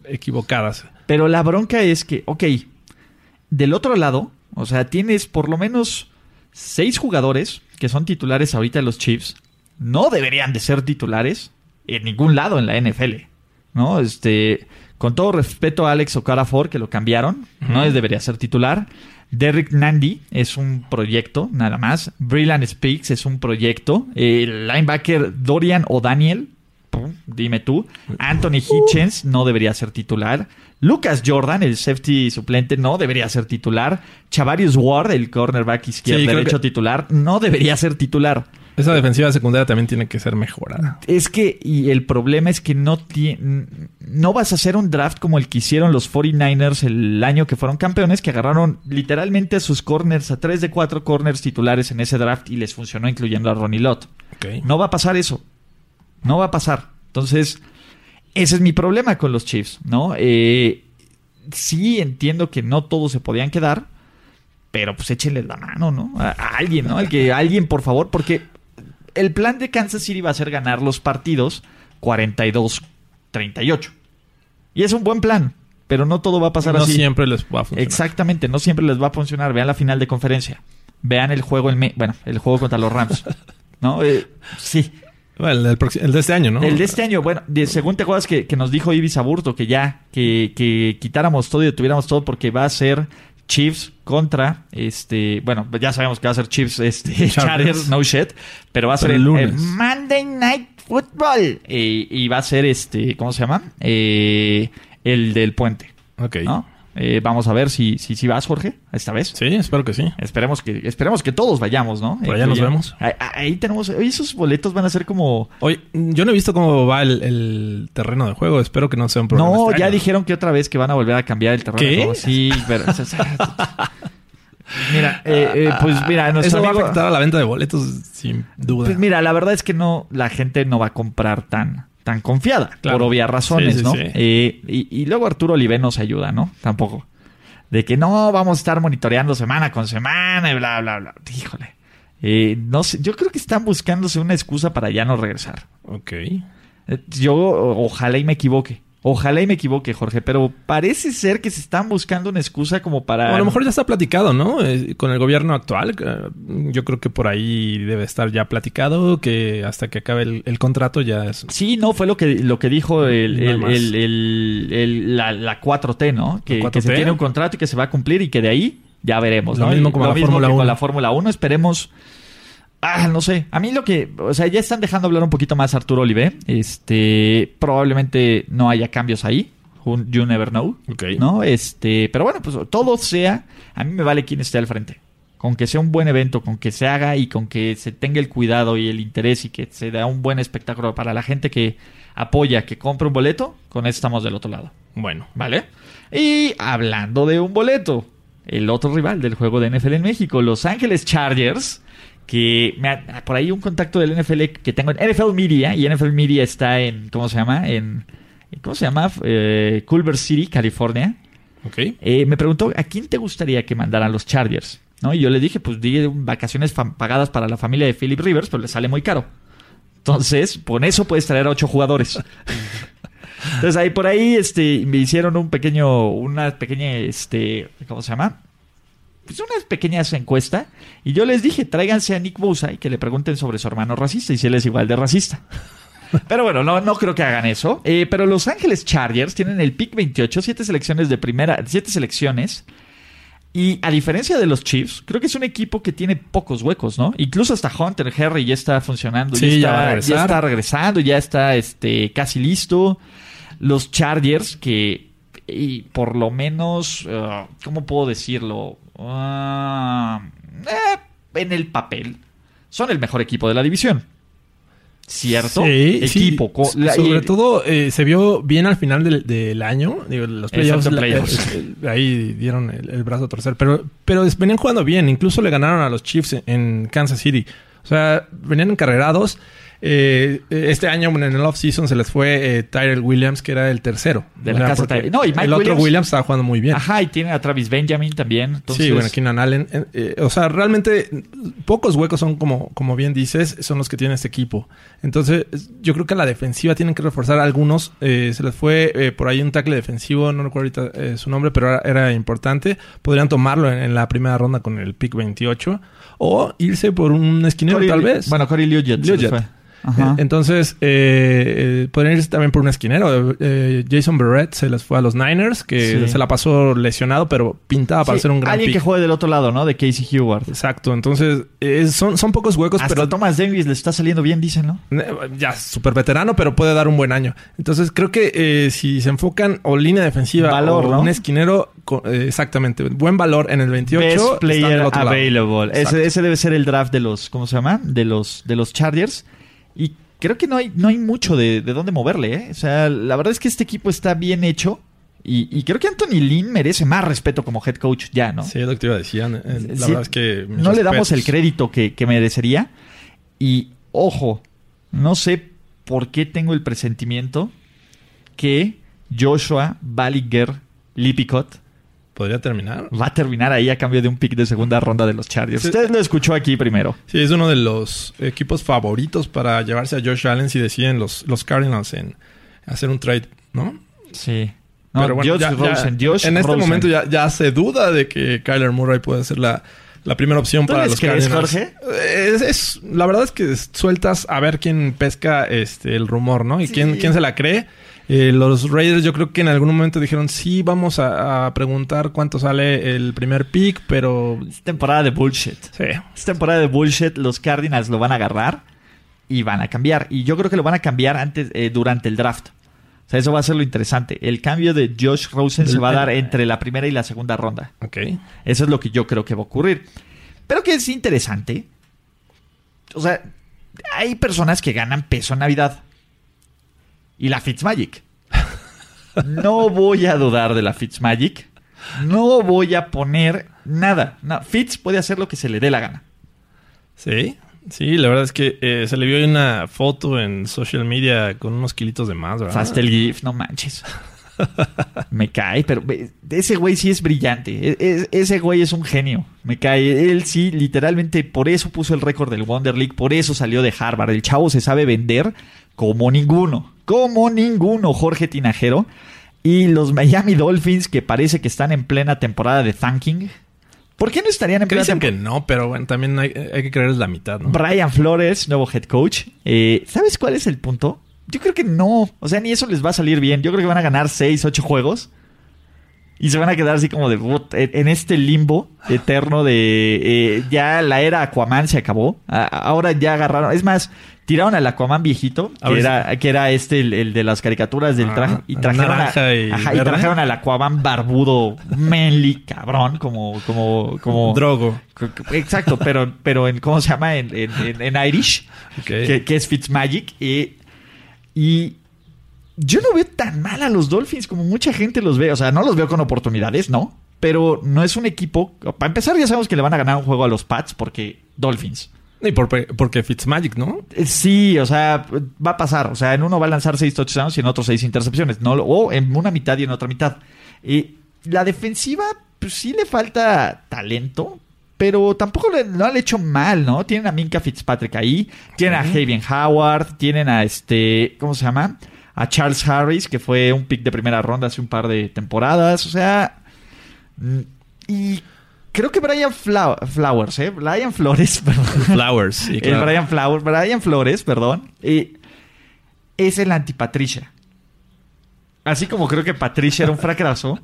equivocadas. Pero la bronca es que, ok, del otro lado, o sea, tienes por lo menos seis jugadores que son titulares ahorita de los Chiefs. No deberían de ser titulares en ningún lado en la NFL. ¿No? Este. Con todo respeto a Alex Okafor, que lo cambiaron, no debería ser titular. Derrick Nandy es un proyecto, nada más. Brillan Speaks es un proyecto. El linebacker Dorian o Daniel, dime tú. Anthony Hitchens no debería ser titular. Lucas Jordan, el safety suplente, no debería ser titular. Chavarius Ward, el cornerback izquierdo Sí, derecho que- titular, no debería ser titular. Esa defensiva secundaria también tiene que ser mejorada. Es que, y el problema es que no, no vas a hacer un draft como el que hicieron los 49ers el año que fueron campeones, que agarraron literalmente a sus corners, a tres de cuatro corners titulares en ese draft y les funcionó, incluyendo a Ronnie Lott. No va a pasar eso. No va a pasar. Entonces, ese es mi problema con los Chiefs, ¿no? Eh, sí entiendo que no todos se podían quedar, pero pues échenle la mano, ¿no? A, alguien, ¿no? que, alguien, por favor, porque el plan de Kansas City va a ser ganar los partidos 42-38. Y es un buen plan, pero no todo va a pasar así. No siempre les va a funcionar. Exactamente, no siempre les va a funcionar. Vean la final de conferencia. Vean el juego, el bueno, el juego contra los Rams. ¿No? Eh, sí. el, de este año, ¿no? El de este año, bueno, según te acuerdas que, nos dijo Ibis Aburto que ya, que, que quitáramos todo y detuviéramos todo porque va a ser Chiefs contra este bueno ya sabemos que va a ser Chiefs este Chargers. No shit pero va a ser el, Monday Night Football y va a ser este cómo se llama eh, el del puente Ok. Eh, vamos a ver si, si, si vas, Jorge, esta vez. Sí, espero que sí. Esperemos que, esperemos que todos vayamos, ¿no? Por allá nos vemos. Ahí, tenemos, esos boletos van a ser como... Oye, yo no he visto cómo va el, terreno de juego, espero que no sea un problema. No, ya dijeron que otra vez que van a volver a cambiar el terreno de juego. Sí, pero... Mira, eh, eh, pues mira, nuestro Eso va a afectar a la venta de boletos, sin duda. Pues mira, la verdad es que no, la gente no va a comprar tan, tan confiada, por obvias razones, ¿no? Eh, y, luego Arturo Olive nos ayuda, ¿no? Tampoco. De que no vamos a estar monitoreando semana con semana y bla, bla, bla. Híjole. Eh, no sé, yo creo que están buscándose una excusa para ya no regresar. Ok. Eh, yo ojalá y me equivoque. Ojalá y me equivoque, Jorge, pero parece ser que se están buscando una excusa como para... a lo mejor ya está platicado, ¿no? Eh, con el gobierno actual. Yo creo que por ahí debe estar ya platicado, que hasta que acabe el, contrato ya es... Sí, no, fue lo que, lo que dijo el, la, 4T, ¿no? Que, se tiene un contrato y que se va a cumplir y que de ahí ya veremos. Lo mismo como con la Fórmula 1. Esperemos Ah, no sé. A mí lo que. O sea, ya están dejando hablar un poquito más Arturo Olive. Este. Probablemente no haya cambios ahí. You never know. Ok. ¿No? Este. Pero bueno, pues todo sea. A mí me vale quien esté al frente. Con que sea un buen evento, con que se haga y con que se tenga el cuidado y el interés y que se da un buen espectáculo para la gente que apoya, que compre un boleto, con eso estamos del otro lado. Bueno. ¿Vale? Y hablando de un boleto, el otro rival del juego de NFL en México, Los Ángeles Chargers que me por ahí un contacto del NFL que tengo en NFL Media y NFL Media está en ¿cómo se llama? en ¿cómo se llama? Eh, Culver City, California. Okay. Eh, me preguntó a quién te gustaría que mandaran los Chargers, ¿no? Y yo le dije, pues di vacaciones pagadas para la familia de Philip Rivers, pero le sale muy caro. Entonces, con eso puedes traer a ocho jugadores. Entonces ahí por ahí este me hicieron un pequeño una pequeña este ¿cómo se llama? Pues unas pequeñas encuestas y yo les dije, tráiganse a Nick Bosa y que le pregunten sobre su hermano racista y si él es igual de racista. Pero bueno, no, no creo que hagan eso. Eh, pero Los Ángeles Chargers tienen el pick 28, siete selecciones de primera, siete selecciones. Y a diferencia de los Chiefs, creo que es un equipo que tiene pocos huecos, ¿no? Incluso hasta Hunter Harry ya está funcionando, ya, está, ya, está, regresando, ya está este, casi listo. Los Chargers, que y por lo menos, uh, ¿cómo puedo decirlo? Ah, eh, en el papel, son el mejor equipo de la división. ¿Cierto? Sí, equipo. sobre todo eh, se vio bien al final del, año. los playoffs, eh, ahí dieron el, brazo a torcer. Pero, pero venían jugando bien. Incluso le ganaron a los Chiefs en Kansas City. O sea, venían encarrerados. Eh, este año en el off-season se les fue eh, Tyrell Williams, que era el tercero. De la casa No, y el otro Williams estaba jugando muy bien. Ajá, y tiene a Travis Benjamin también. Sí, bueno, Keenan Allen. Eh, o sea, realmente pocos huecos son, como, como bien dices, son los que tiene este equipo. Entonces, yo creo que a la defensiva tienen que reforzar algunos. se les fue por ahí un tackle defensivo, no recuerdo ahorita su nombre, pero era, importante. Podrían tomarlo en, la primera ronda con el pick 28 o irse por un esquinero tal vez. Bueno, Corey Liujet. Ajá. Entonces, eh, podrían irse también por un esquinero. Jason Barrett se les fue a los Niners, que se la pasó lesionado, pero pintaba para ser un gran Alguien que juegue del otro lado, ¿no? De Casey Heward. Exacto. Entonces, son, son pocos huecos, Hasta pero... Thomas Davis le está saliendo bien, dicen, ¿no? Ya, súper veterano, pero puede dar un buen año. Entonces, creo que si se enfocan o línea defensiva Valor, o ¿no? un esquinero, exactamente, buen valor en el 28. Best player available. Ese, ese, debe ser el draft de los, ¿cómo se llama? De los, de los Chargers. Y creo que no hay, no hay mucho de, de dónde moverle, ¿eh? O sea, la verdad es que este equipo está bien hecho. Y, y, creo que Anthony Lynn merece más respeto como head coach ya, ¿no? Sí, es lo que te iba a decir. La sí, verdad es que... No respetos. le damos el crédito que, que, merecería. Y, ojo, no sé por qué tengo el presentimiento que Joshua Baliger Lipicot podría terminar. Va a terminar ahí a cambio de un pick de segunda ronda de los Chargers. Sí. Usted lo escuchó aquí primero. Sí, es uno de los equipos favoritos para llevarse a Josh Allen si deciden los, los Cardinals en hacer un trade, ¿no? Sí. No, Pero bueno, Josh ya, Rosen, ya, Josh en este Rosen. momento ya, ya se duda de que Kyler Murray puede ser la, la primera opción para los crees, Cardinals. Jorge? Es, es, la verdad es que sueltas a ver quién pesca este el rumor, ¿no? Y Sí. quién, quién se la cree. Eh, los Raiders yo creo que en algún momento dijeron sí, vamos a, a, preguntar cuánto sale el primer pick, pero... Es temporada de bullshit. Sí. Es temporada de bullshit. Los Cardinals lo van a agarrar y van a cambiar. Y yo creo que lo van a cambiar antes eh, durante el draft. O sea, eso va a ser lo interesante. El cambio de Josh Rosen se va a dar entre la primera y la segunda ronda. Ok. Eso es lo que yo creo que va a ocurrir. Pero que es interesante. O sea, hay personas que ganan peso en Navidad. Y la Fitzmagic. No voy a dudar de la Fitzmagic. No voy a poner nada. No, Fitz puede hacer lo que se le dé la gana. Sí, sí, la verdad es que eh, se le vio una foto en social media con unos kilitos de más, ¿verdad? Fastel GIF, no manches. Me cae, pero ese güey sí es brillante. E, ese güey es un genio. Me cae. Él sí, literalmente, por eso puso el récord del Wonder League, por eso salió de Harvard. El chavo se sabe vender como ninguno. Como ninguno, Jorge Tinajero. Y los Miami Dolphins, que parece que están en plena temporada de thanking. ¿Por qué no estarían en plena Dicen que no, pero bueno, también hay, hay que creerles la mitad, ¿no? Brian Flores, nuevo head coach. Eh, ¿Sabes cuál es el punto? Yo creo que no. O sea, ni eso les va a salir bien. Yo creo que van a ganar 6, 8 juegos. Y se van a quedar así como de en este limbo eterno de eh, ya la era Aquaman se acabó. Ahora ya agarraron. Es más, tiraron al Aquaman viejito, que era, que era este, el, el, de las caricaturas del traje. Ah, y, trajeron a, y, ajá, y, trajeron al Aquaman barbudo, manly, cabrón, como, como, como. Drogo. Exacto, pero, pero en, ¿cómo se llama? En, en, en Irish. Okay. Que, que, es Fitzmagic. Y, y yo no veo tan mal a los Dolphins como mucha gente los ve. O sea, no los veo con oportunidades, ¿no? Pero no es un equipo. Para empezar, ya sabemos que le van a ganar un juego a los Pats porque Dolphins. Y por, porque Fitzmagic, ¿no? Sí, o sea, va a pasar. O sea, en uno va a lanzar seis touchdowns y en otro seis intercepciones. ¿no? O en una mitad y en otra mitad. Y la defensiva, pues sí le falta talento. Pero tampoco le, no han hecho mal, ¿no? Tienen a Minka Fitzpatrick ahí. Tienen a Javier Howard. Tienen a este. ¿Cómo se llama? a Charles Harris, que fue un pick de primera ronda hace un par de temporadas. O sea, y creo que Brian Flowers, ¿eh? Brian Flores, perdón. Flowers, sí, claro. El Brian Flowers, Brian Flores, perdón. Eh, es el anti-Patricia. Así como creo que Patricia era un fracaso,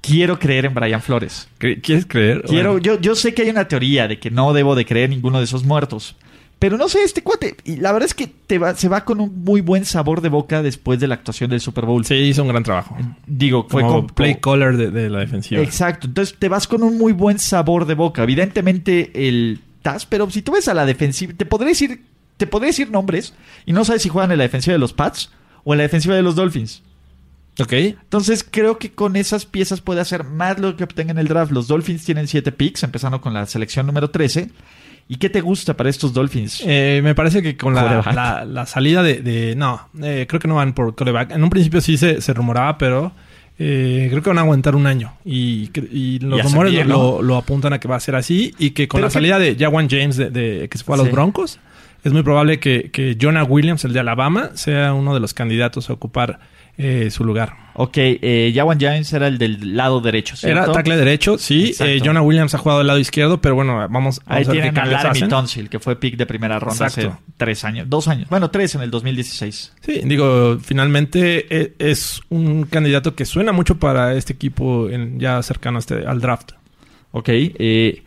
quiero creer en Brian Flores. ¿Quieres creer? Quiero, bueno. yo, yo sé que hay una teoría de que no debo de creer ninguno de esos muertos. Pero no sé, este cuate, y la verdad es que te va, se va con un muy buen sabor de boca después de la actuación del Super Bowl. Sí, hizo un gran trabajo. Digo, fue como con, play caller de, de, la defensiva. Exacto, entonces te vas con un muy buen sabor de boca. Evidentemente el TAS, pero si tú ves a la defensiva, te podré decir, te podré decir nombres y no sabes si juegan en la defensiva de los Pats o en la defensiva de los Dolphins. Ok. Entonces creo que con esas piezas puede hacer más lo que obtenga en el draft. Los Dolphins tienen 7 picks, empezando con la selección número 13. ¿Y qué te gusta para estos Dolphins? Eh, me parece que con la, la, la, salida de... de no, eh, creo que no van por coreback. En un principio sí se, se rumoraba, pero eh, creo que van a aguantar un año. Y, y los Ya rumores sabía, lo, apuntan a que va a ser así. Y que con Pero la que- salida de Jawan James, de, de- que se fue a los Sí. Broncos, es muy probable que, que Jonah Williams, el de Alabama, sea uno de los candidatos a ocupar eh, su lugar. Ok, eh, Jawan James era el del lado derecho, ¿cierto? Era tackle derecho, sí. Eh, Jonah Williams ha jugado del lado izquierdo, pero bueno, vamos, vamos Ahí a ver tienen qué a Laramie. Tonsil, que fue pick de primera ronda hace tres años. Dos años. Bueno, tres en el 2016. Sí, digo, finalmente eh, es un candidato que suena mucho para este equipo en- ya cercano a este, al draft. Ok, eh,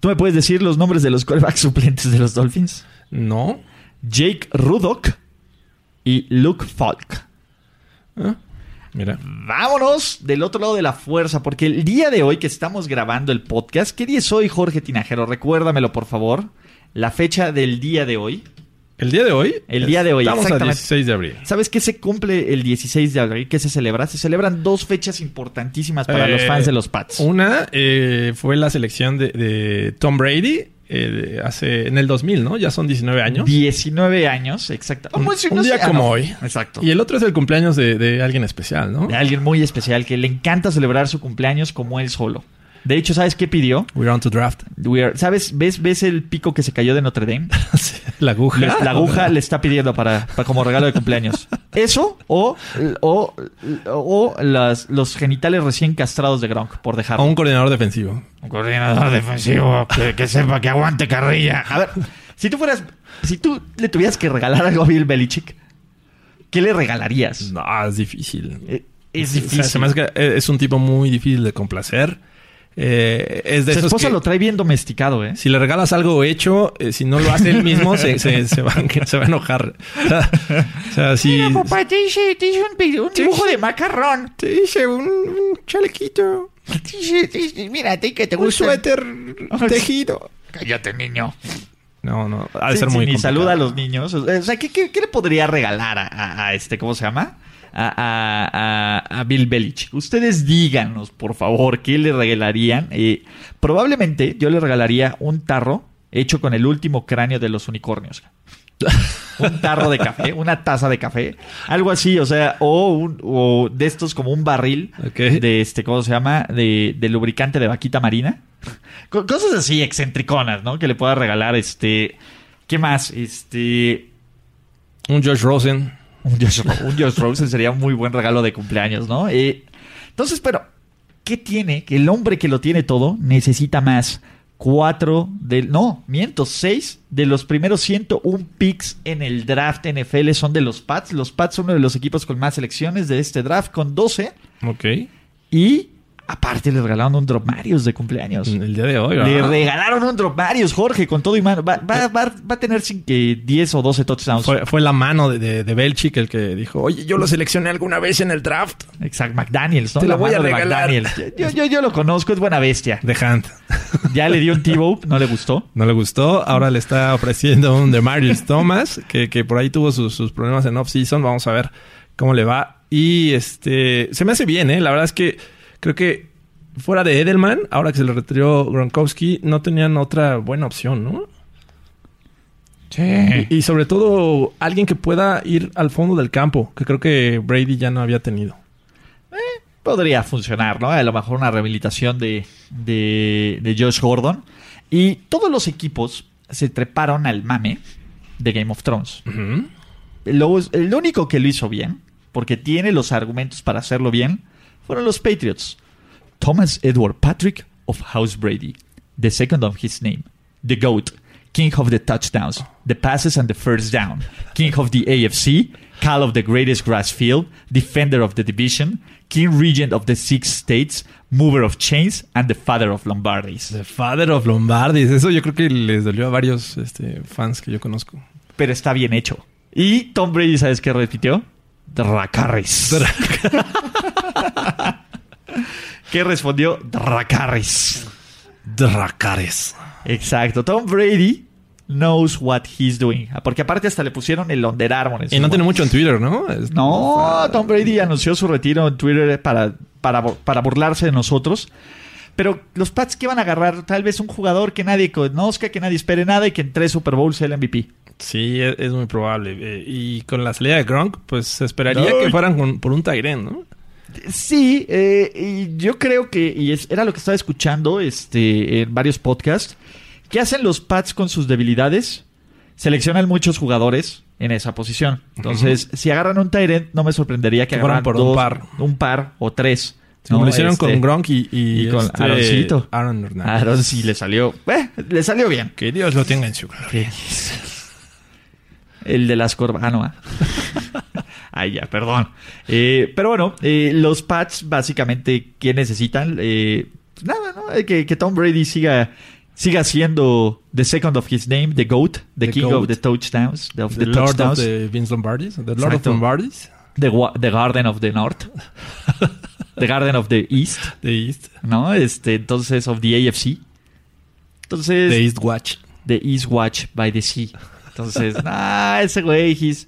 ¿tú me puedes decir los nombres de los quarterbacks suplentes de los Dolphins? No. Jake Rudock y Luke Falk. Ah, Mira. Vámonos del otro lado de la fuerza, porque el día de hoy que estamos grabando el podcast, ¿qué día es hoy, Jorge Tinajero? Recuérdamelo, por favor. La fecha del día de hoy. El día de hoy. El día de hoy, Estamos a exactamente. 16 de abril. ¿Sabes qué se cumple el 16 de abril? ¿Qué se celebra? Se celebran dos fechas importantísimas para Eh, los fans de los Pats. Una eh, fue la selección de, de Tom Brady eh, hace en el 2000, ¿no? Ya son 19 años. 19 años, exacto. Un- un día ah, como hoy. Exacto. Y el otro es el cumpleaños de, de alguien especial, ¿no? De alguien muy especial que le encanta celebrar su cumpleaños como él solo. De hecho, ¿sabes qué pidió? We're on to draft. We are- ¿Sabes? ¿Ves, ¿Ves el pico que se cayó de Notre Dame? la aguja. Le- la aguja le está pidiendo para, para como regalo de cumpleaños. Eso o, o, o las, los genitales recién castrados de Gronk por dejarlo. un coordinador defensivo. Un coordinador defensivo que, que sepa que aguante carrilla. A ver, si tú fueras, si tú le tuvieras que regalar algo a Bill Belichick, ¿qué le regalarías? No, es difícil. Eh, Es O sea, difícil. se me hace que es un tipo muy difícil de complacer. Eh, es de Su esos esposa que lo trae bien domesticado, ¿eh? si le regalas algo hecho, eh, si no lo hace él mismo, se, se, se va, se va a enojar. O sea, si Mira, papá, te hice, te hice un, un dibujo de macarrón. te hice un, un chalequito, Te hice- te hice- mira, te que te un gusta. suéter tejido. Cállate, niño. No, no, ha de Sí, ser sí, muy ni saluda a los niños. O sea, ¿qué, qué, qué le podría regalar a, a- a este, ¿cómo se llama? A, a- a- Bill Belichick. Ustedes díganos, por favor, qué le regalarían. Eh, probablemente yo le regalaría un tarro hecho con el último cráneo de los unicornios. un tarro de café, una taza de café, algo así, o sea, o, un, o de estos como un barril de este, ¿cómo se llama? De, de lubricante de vaquita marina. Co- Cosas así excentriconas, ¿no? Que le pueda regalar, este, ¿qué más? Este, Un Josh Rosen. Un Josh, un Josh Rosen sería un muy buen regalo de cumpleaños, ¿no? Eh, entonces, pero, ¿qué tiene? Que el hombre que lo tiene todo necesita más. Cuatro del... No, miento, seis de los primeros 101 picks en el draft NFL son de los Pats. Los Pats son uno de los equipos con más selecciones de este draft, con 12. Ok. Y aparte le regalaron un Drop Marius de cumpleaños. El día de hoy, Le ¿verdad? regalaron un Drop Marius, Jorge, con todo y mano. Va, va- va- va a tener sin que 10 o 12 touchdowns. Fue, fue la mano de, de, de Belichick el que dijo, oye, yo lo seleccioné alguna vez en el draft. Exacto, McDaniels, ¿no? Te la La voy a mano regalar. McDaniels. Yo, yo, yo lo conozco, es buena bestia. De Hunt. Ya le dio un T-Bow, no le gustó. No le gustó. Ahora le está ofreciendo un de Marius Thomas, que, que por ahí tuvo sus, sus problemas en off-season. Vamos a ver cómo le va. Y este se me hace bien, ¿eh? La verdad es que creo que fuera de Edelman, ahora que se le retiró Gronkowski, no tenían otra buena opción, ¿no? Y, y sobre todo alguien que pueda ir al fondo del campo, que creo que Brady ya no había tenido. Podría funcionar, ¿no? A lo mejor una rehabilitación de, de, de Josh Gordon. Y todos los equipos se treparon al mame de Game of Thrones. Ujú. Lo, el único que lo hizo bien, porque tiene los argumentos para hacerlo bien, fueron los Patriots. Thomas Edward Patrick of House Brady, the second of his name, the GOAT, King of the touchdowns, the passes and the first down, King of the AFC, Cal of the greatest grass field, Defender of the division, King Regent of the six states, Mover of chains, and the Father of Lombardis. The Father of Lombardis. Eso yo creo que les dolió a varios este, fans que yo conozco. Pero está bien hecho. Y Tom Brady, ¿sabes qué repitió? Dracarys. ¿Qué respondió? Dracarys. Dracares. Exacto. Tom Brady knows what he's doing. Porque aparte hasta le pusieron el Under Armour. en Y no tiene mucho en Twitter, ¿no? Es- No, Tom Brady anunció su retiro en Twitter para, para, para burlarse de nosotros. Pero los Pats que van a agarrar tal vez un jugador que nadie conozca, que nadie espere nada y que en tres Super Bowls sea el MVP. Sí, es, es muy probable. Eh, y con la salida de Gronk, pues se esperaría que fueran con- por un Tyren, ¿no? Sí, eh, y yo creo que, y es- era lo que estaba escuchando este, en varios podcasts, ¿qué hacen los Pats con sus debilidades? Seleccionan muchos jugadores en esa posición. Entonces, si agarran un Tyrant, no me sorprendería que, Que agarran por dos- un par. un par o tres. Como ¿no? lo hicieron Este, con Gronk y, y y con este, Aaroncito. Aaron Hernández. Aaron sí le salió. eh, le salió bien. Que Dios lo tenga en su gloria. El de las corbatas. Ah, ah. Ay, ya, perdón. Eh, pero bueno, eh, los Pats, básicamente, ¿qué necesitan? Eh, pues nada, ¿no? Que, que Tom Brady siga, siga siendo the second of his name, the GOAT, the, The king GOAT. of the touchdowns, of The the, Lord of the Vince Lombardis. The Lord of Exacto. Lombardis. the, the Garden of the North, the Garden of the East, The East. ¿no? Este, entonces, of the AFC. Entonces, The East Watch. The East Watch by the Sea. Entonces, ah, ese güey he's-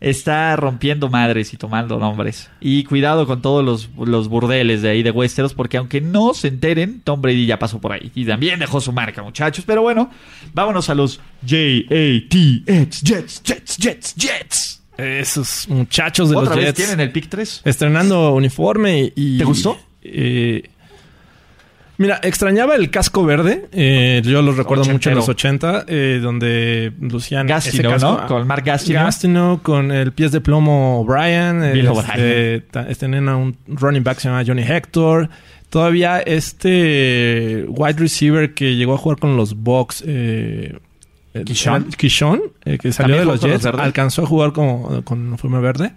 está rompiendo madres y tomando nombres. Y cuidado con todos los, los burdeles de ahí de Westeros, porque aunque no se enteren, Tom Brady ya pasó por ahí. Y también dejó su marca, muchachos. Pero bueno, vámonos a los J-A-T-X, Jets, Jets, Jets, Jets. Esos muchachos de Otra los vez Jets. tienen el pick 3. Estrenando uniforme y... ¿Te gustó? eh, mira, extrañaba el casco verde. Eh, yo los recuerdo mucho en los 80, eh, donde lucían Gastino, ese casco. ¿no? Con Mark Gastino. Gastino, con el pies de plomo este, O'Brien. este tenían a un running back que se llama Johnny Hector. Todavía este wide receiver que llegó a jugar con los Bucks. Eh, Kishon. Kishon, eh, que salió ¿También de los Jets, alcanzó a jugar con, con uniforme verde.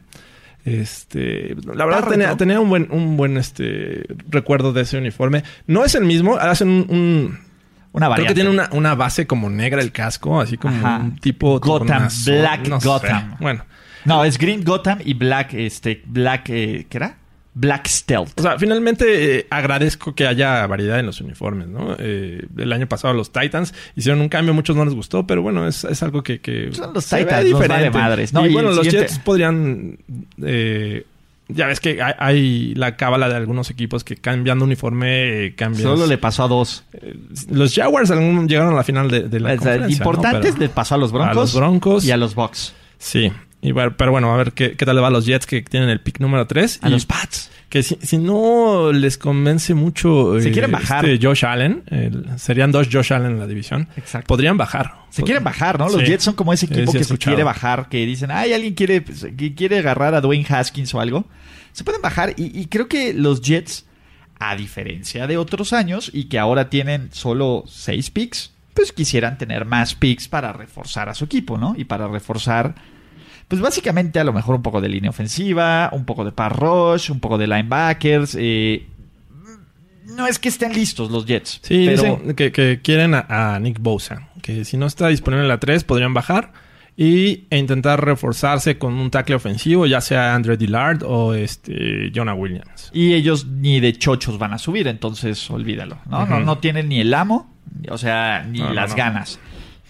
Este, la verdad tenía, tenía un buen, un buen este recuerdo de ese uniforme. No es el mismo, hacen un, un- Una creo que tiene una, una base como negra el casco, así como Ajá. un tipo Gotham, Black no sé. Gotham. Bueno, No, es Green Gotham y Black, este, Black, eh, ¿qué era? Black Stealth. o sea, finalmente eh, agradezco que haya variedad en los uniformes, ¿no? Eh, el año pasado los Titans hicieron un cambio, muchos no les gustó, pero bueno, es, es algo que, que Son los se ve Titans, nos vale madres, ¿no? Y, Y bueno, los siguiente- Jets podrían eh, ya ves que hay, hay la cábala de algunos equipos que cambiando uniforme eh, cambian. Solo le pasó a dos. Los Jaguars algún- llegaron a la final de, de la O sea, conferencia, ¿no? importantes Pero- le pasó a los Broncos, A los Broncos. y a los Bucks. Sí. Y pero bueno, a ver qué, qué tal le va a los Jets que tienen el pick número 3. A los Pats. Que si, si no les convence mucho... Se eh, quieren bajar. este Josh Allen. el- serían dos Josh Allen en la división. Exacto. Podrían bajar. Se quieren bajar, ¿no? Los Sí. Jets son como ese equipo sí que se quiere bajar, que dicen, ay, alguien quiere, que quiere agarrar a Dwayne Haskins o algo. Se pueden bajar y, y creo que los Jets, a diferencia de otros años y que ahora tienen solo seis picks, pues quisieran tener más picks para reforzar a su equipo, ¿no? Y para reforzar, pues básicamente a lo mejor un poco de línea ofensiva, un poco de pass rush, un poco de linebackers. eh, no es que estén listos los Jets. Sí, pero dicen que, que quieren a, a Nick Bosa. Que si no está disponible en la 3, podrían bajar. Y, e intentar reforzarse con un tackle ofensivo, ya sea Andre Dillard o este Jonah Williams. Y ellos ni de chochos van a subir, entonces olvídalo. ¿no? no, no tienen ni el amo, o sea, ni No, no, las no. ganas.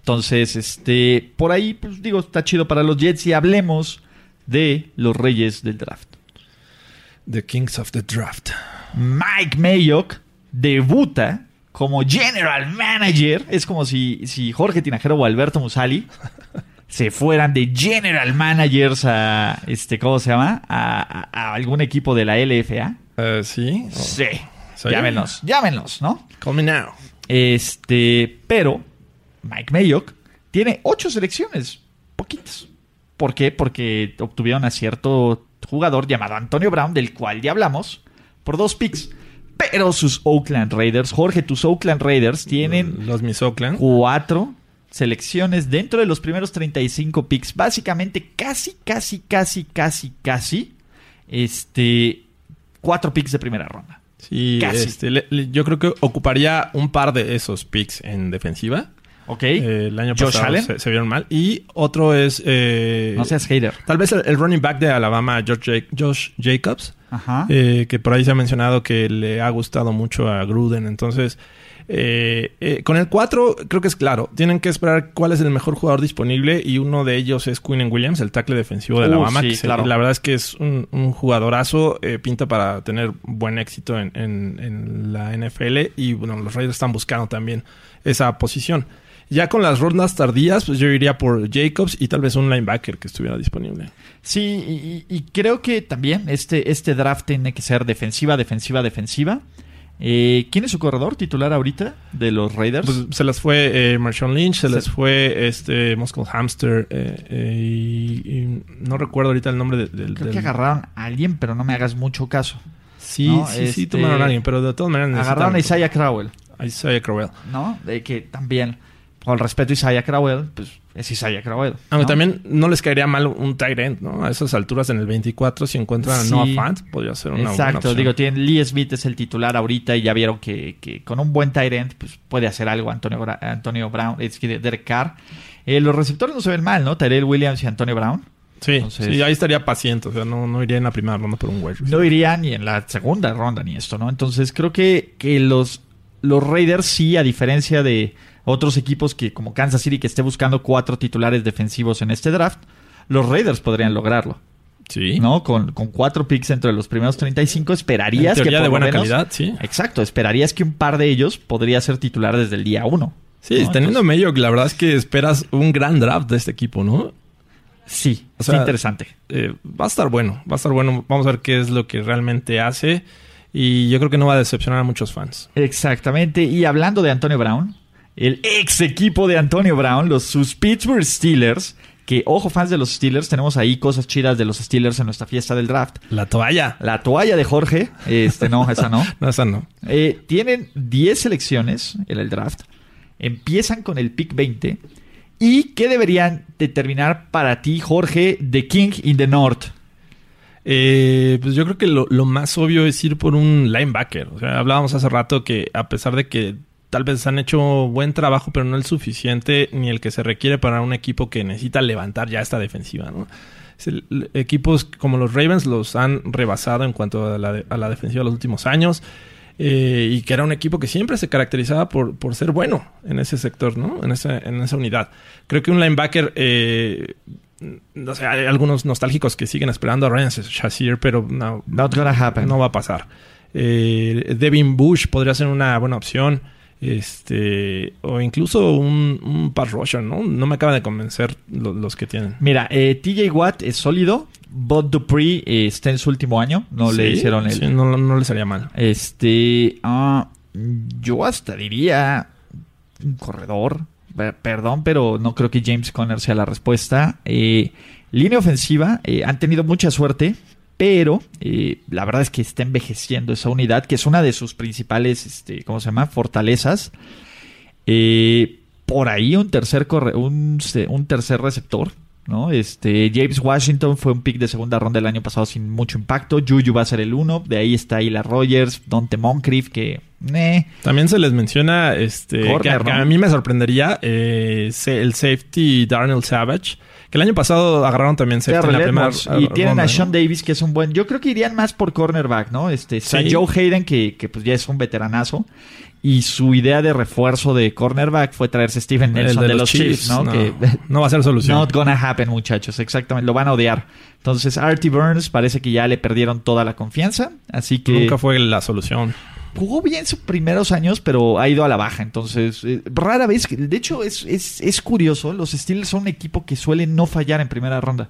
Entonces, este, por ahí, pues digo, está chido para los Jets y hablemos de los reyes del draft. The Kings of the Draft. Mike Mayock debuta como general manager. Es como si, si Jorge Tinajero o Alberto Musali se fueran de general managers a, este, ¿cómo se llama? A, a- a algún equipo de la LFA. Eh, sí. Sí. Llámenos, llámenos, ¿no? Call me now. Este, pero Mike Mayock tiene ocho selecciones, poquitas. ¿Por qué? Porque obtuvieron a cierto jugador llamado Antonio Brown, del cual ya hablamos, por dos picks. Pero sus Oakland Raiders, Jorge, tus Oakland Raiders tienen Los Miss Oakland. cuatro selecciones dentro de los primeros 35 picks. Básicamente, casi, casi, casi, casi, casi, este, cuatro picks de primera ronda. Sí, Casi. este, le- le- yo creo que ocuparía un par de esos picks en defensiva. ¿Ok? Eh, el año Josh pasado Allen. se, se vieron mal. Y otro es... eh, no seas hater. Tal vez el, el running back de Alabama, Josh, Ja- Josh Jacobs, Ajá. eh, que por ahí se ha mencionado que le ha gustado mucho a Gruden. Entonces, eh, eh, con el 4 creo que es claro. Tienen que esperar cuál es el mejor jugador disponible y uno de ellos es Quinn Williams, el tackle defensivo de Uh, Alabama. sí, que se- claro. La verdad es que es un, un jugadorazo, eh, pinta para tener buen éxito en, en- en la NFL y bueno, los Raiders están buscando también esa posición. Ya con las rondas tardías, pues yo iría por Jacobs y tal vez un linebacker que estuviera disponible. Sí, y, creo que también este, este draft tiene que ser defensiva, defensiva, defensiva. Eh, ¿Quién es su corredor titular ahorita de los Raiders? Pues se les fue eh, Marshawn Lynch, se, les fue este Muscle Hamster eh, eh, y, y no recuerdo ahorita el nombre de- del... Creo del- que agarraron a alguien, pero no me hagas mucho caso. Sí, ¿no? sí, sí, Este, tomaron a alguien, pero de todas maneras Agarraron a Isaiah Crowell, a Isaiah Crowell. ¿no? De que también, con respeto a Isaiah Crowell, pues es Isaiah Crowell. Aunque también no les caería mal un tight end, ¿no? A esas alturas en el 24, si encuentran a Sí. Noah Fant, podría ser una buena Exacto, opción. digo, tienen Lee Smith es el titular ahorita y ya vieron que, que con un buen tight end pues, puede hacer algo Antonio, Antonio Brown, es que Derek Carr. Eh, los receptores no se ven mal, ¿no? Tyrell Williams y Antonio Brown. Sí, Entonces- sí, ahí estaría paciente. O sea, no, no iría en la primera ronda por un wide. No iría ni en la segunda ronda ni esto, ¿no? Entonces creo que, que los, los Raiders sí, a diferencia de otros equipos que como Kansas City que esté buscando cuatro titulares defensivos en este draft, los Raiders podrían lograrlo, Sí. ¿no? Con, con cuatro picks entre los primeros 35 esperarías En que por de buena menos- calidad, sí. Exacto, esperarías que un par de ellos podría ser titular desde el día uno. Sí, ¿no? teniendo medio, la verdad es que esperas un gran draft de este equipo, ¿no? sí, o sea, interesante. Eh, va a estar bueno, va a estar bueno. Vamos a ver qué es lo que realmente hace. Y yo creo que no va a decepcionar a muchos fans. Exactamente. Y hablando de Antonio Brown, el ex equipo de Antonio Brown, los sus Pittsburgh Steelers, que ojo fans de los Steelers, tenemos ahí cosas chidas de los Steelers en nuestra fiesta del draft. La toalla. La toalla de Jorge, este no, esa no. No, esa no. Eh, tienen 10 selecciones en el draft. Empiezan con el pick 20. ¿Y qué deberían determinar para ti, Jorge, The King in the North? Eh, pues yo creo que lo, lo más obvio es ir por un linebacker. O sea, hablábamos hace rato que a pesar de que tal vez han hecho buen trabajo, pero no el suficiente ni el que se requiere para un equipo que necesita levantar ya esta defensiva, ¿no? Equipos como los Ravens los han rebasado en cuanto a la, de- a la defensiva los últimos años. eh, y que era un equipo que siempre se caracterizaba por, por ser bueno en ese sector, ¿no? En esa, en esa unidad. Creo que un linebacker eh, no sé, hay algunos nostálgicos que siguen esperando a Ryan Shazier, pero no, Not gonna happen. no va a pasar. Eh, Devin Bush podría ser una buena opción. Este, o incluso un, un pass rusher, ¿no? No me acaban de convencer lo- los que tienen. Mira, eh, TJ Watt es sólido. Bud Dupree eh, está en su último año. No le hicieron el. sí, no, no les haría mal. Este. ah, yo hasta diría. Un corredor. Pe- Perdón, pero no creo que James Conner sea la respuesta. Eh, línea ofensiva. eh, han tenido mucha suerte. Pero eh, la verdad es que está envejeciendo esa unidad, que es una de sus principales, este, ¿cómo se llama? Fortalezas. Eh, por ahí un tercer corre un, un tercer receptor, ¿no? Este James Washington fue un pick de segunda ronda el año pasado sin mucho impacto. Juju va a ser el uno. De ahí está Ila Rogers, Dante Moncrief, que eh, También se les menciona este Corner, que, a- que ¿no? a mí me sorprendería eh, el safety Darnell Savage, que el año pasado agarraron también safety en la primera y tienen ronda, a ¿no? Sean Davis, que es un buen. Yo creo que irían más por cornerback, ¿no? Este, Sí. Joe Hayden, que, que pues ya es un veteranazo. Y su idea de refuerzo de cornerback fue traerse a Steven El Nelson de de, los los Chiefs, Chiefs, ¿no? no, Que no va a ser solución. Not gonna happen, muchachos. Exactamente. Lo van a odiar. Entonces, Artie Burns parece que ya le perdieron toda la confianza. Así que Nunca fue la solución. Jugó bien sus primeros años, pero ha ido a la baja. Entonces, eh, rara vez. De hecho, es, es, es curioso. Los Steelers son un equipo que suele no fallar en primera ronda.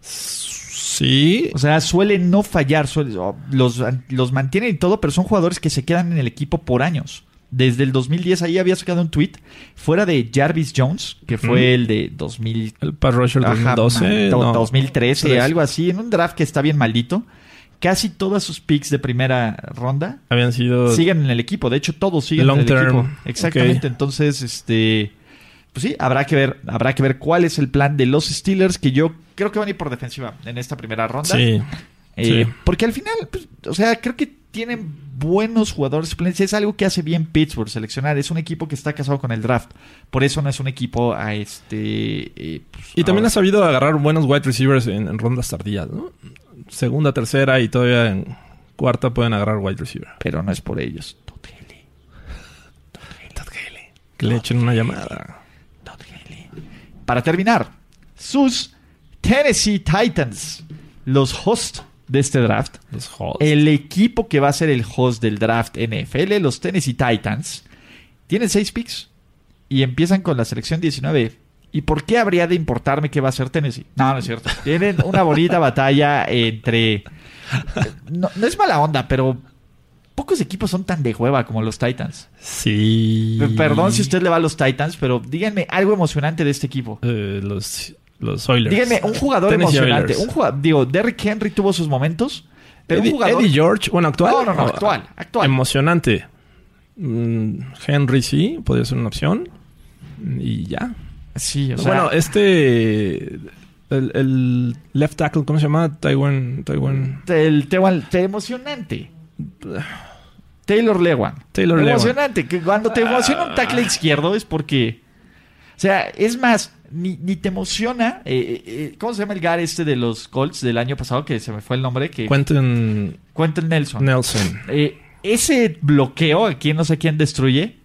Sí, O sea, suelen no fallar. suele- oh, los, los mantienen y todo, pero son jugadores que se quedan en el equipo por años. Desde el 2010, ahí había sacado un tweet. Fuera de Jarvis Jones, que fue el de 2000, el pass rusher Ajá, 2012, do- no. 2013, Tres. algo así, en un draft que está bien maldito. Casi todas sus picks de primera ronda habían sido siguen en el equipo. De hecho, todos siguen Long en el term, equipo. Exactamente. Entonces, este. Pues sí, habrá que ver, habrá que ver cuál es el plan de los Steelers, que yo creo que van a ir por defensiva en esta primera ronda. Sí, Eh, sí. Porque al final, pues, o sea, creo que tienen buenos jugadores. Es algo que hace bien Pittsburgh seleccionar. Es un equipo que está casado con el draft. Por eso no es un equipo a este. eh, pues, Y también ahora- ha sabido agarrar buenos wide receivers en, en rondas tardías, ¿no? Segunda, tercera y todavía en cuarta pueden agarrar wide receiver. Pero no es por ellos. Todd Haley. Que le echen una llamada. Todd Haley. Para terminar, sus Tennessee Titans, los hosts de este draft. Los Halls. El equipo que va a ser el host del draft NFL, los Tennessee Titans, tienen seis picks y empiezan con la selección 19. ¿Y por qué habría de importarme qué va a ser Tennessee? No, no es cierto. Tienen una bonita batalla entre... No, no es mala onda, pero pocos equipos son tan de hueva como los Titans. Sí. Perdón si usted le va a los Titans, pero díganme algo emocionante de este equipo. Eh, los, los Oilers. Díganme, un jugador emocionante. Un jugador, digo, Derrick Henry tuvo sus momentos. Pero Eddie, un jugador. Eddie George, bueno, actual. No, no, no, actual. actual. Emocionante. Mm, Henry sí, podría ser una opción. Y ya. Sí, o sea. Bueno, este. El, el left tackle, ¿cómo se llama? Taiwan. Taiwan. El, te, te emocionante. Taylor Lewan. Taylor Emocionante. Que cuando te emociona un tackle izquierdo es porque. O sea, es más, ni, ni te emociona. Eh, eh, ¿Cómo se llama el gar este de los Colts del año pasado? Que se me fue el nombre. Que, Quentin. Quentin Nelson. Nelson. Eh, ese bloqueo, aquí no sé quién destruye.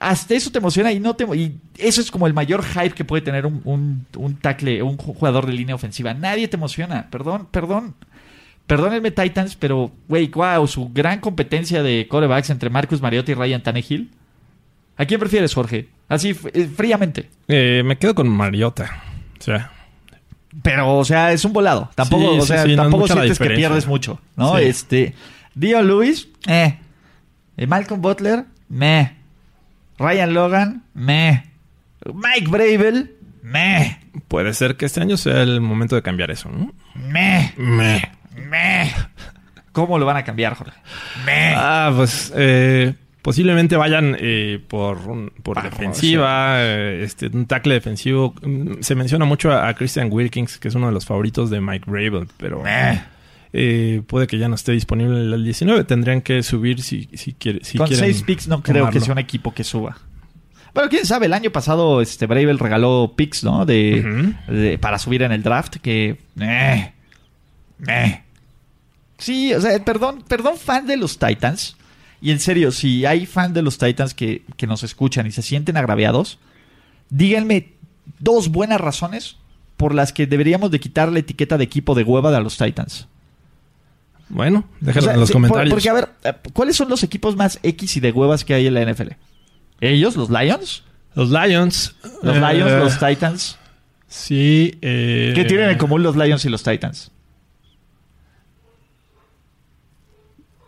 Hasta eso te emociona y no te y eso es como el mayor hype que puede tener un, un, un tackle, un jugador de línea ofensiva. Nadie te emociona. Perdón, perdón. Perdónenme, Titans, pero, güey, wow, su gran competencia de corebacks entre Marcus Mariota y Ryan Tannehill. ¿A quién prefieres, Jorge? Así, fríamente. Eh, me quedo con Mariota. O sea. Pero, o sea, es un volado. Tampoco, Sí, o sea, sí, tampoco sientes que pierdes mucho, ¿no? Este. Dio Lewis, eh. Eh, Malcolm Butler, meh. Ryan Logan, meh. Mike Bravel, meh. Puede ser que este año sea el momento de cambiar eso, ¿no? Meh. Me. Meh. ¿Cómo lo van a cambiar, Jorge? Meh. Ah, pues eh, posiblemente vayan eh, por, un- por defensiva, eh, este, un tackle defensivo. Mm, Se menciona mucho a, a Christian Wilkins, que es uno de los favoritos de Mike Bravel, pero Meh. Eh, puede que ya no esté disponible el 19. Tendrían que subir si, si, quiere, si Con quieren seis picks no creo que sea un equipo que suba. Bueno, quién sabe, el año pasado este Bravel regaló picks, ¿no? De- para subir en el draft que eh, eh. Sí, o sea, perdón, perdón fan de los Titans. Y en serio, si hay fan de los Titans que, que nos escuchan y se sienten agraviados, díganme dos buenas razones por las que deberíamos de quitar la etiqueta de equipo de hueva de los Titans. Bueno, déjenlo O sea, en los sí, por- comentarios. porque, a ver, eh, ¿cuáles son los equipos más X y de huevas que hay en la NFL? ¿Ellos, los Lions? Los Lions. ¿Los eh, Lions, los Titans? Sí. Eh, ¿Qué tienen en común los Lions y los Titans?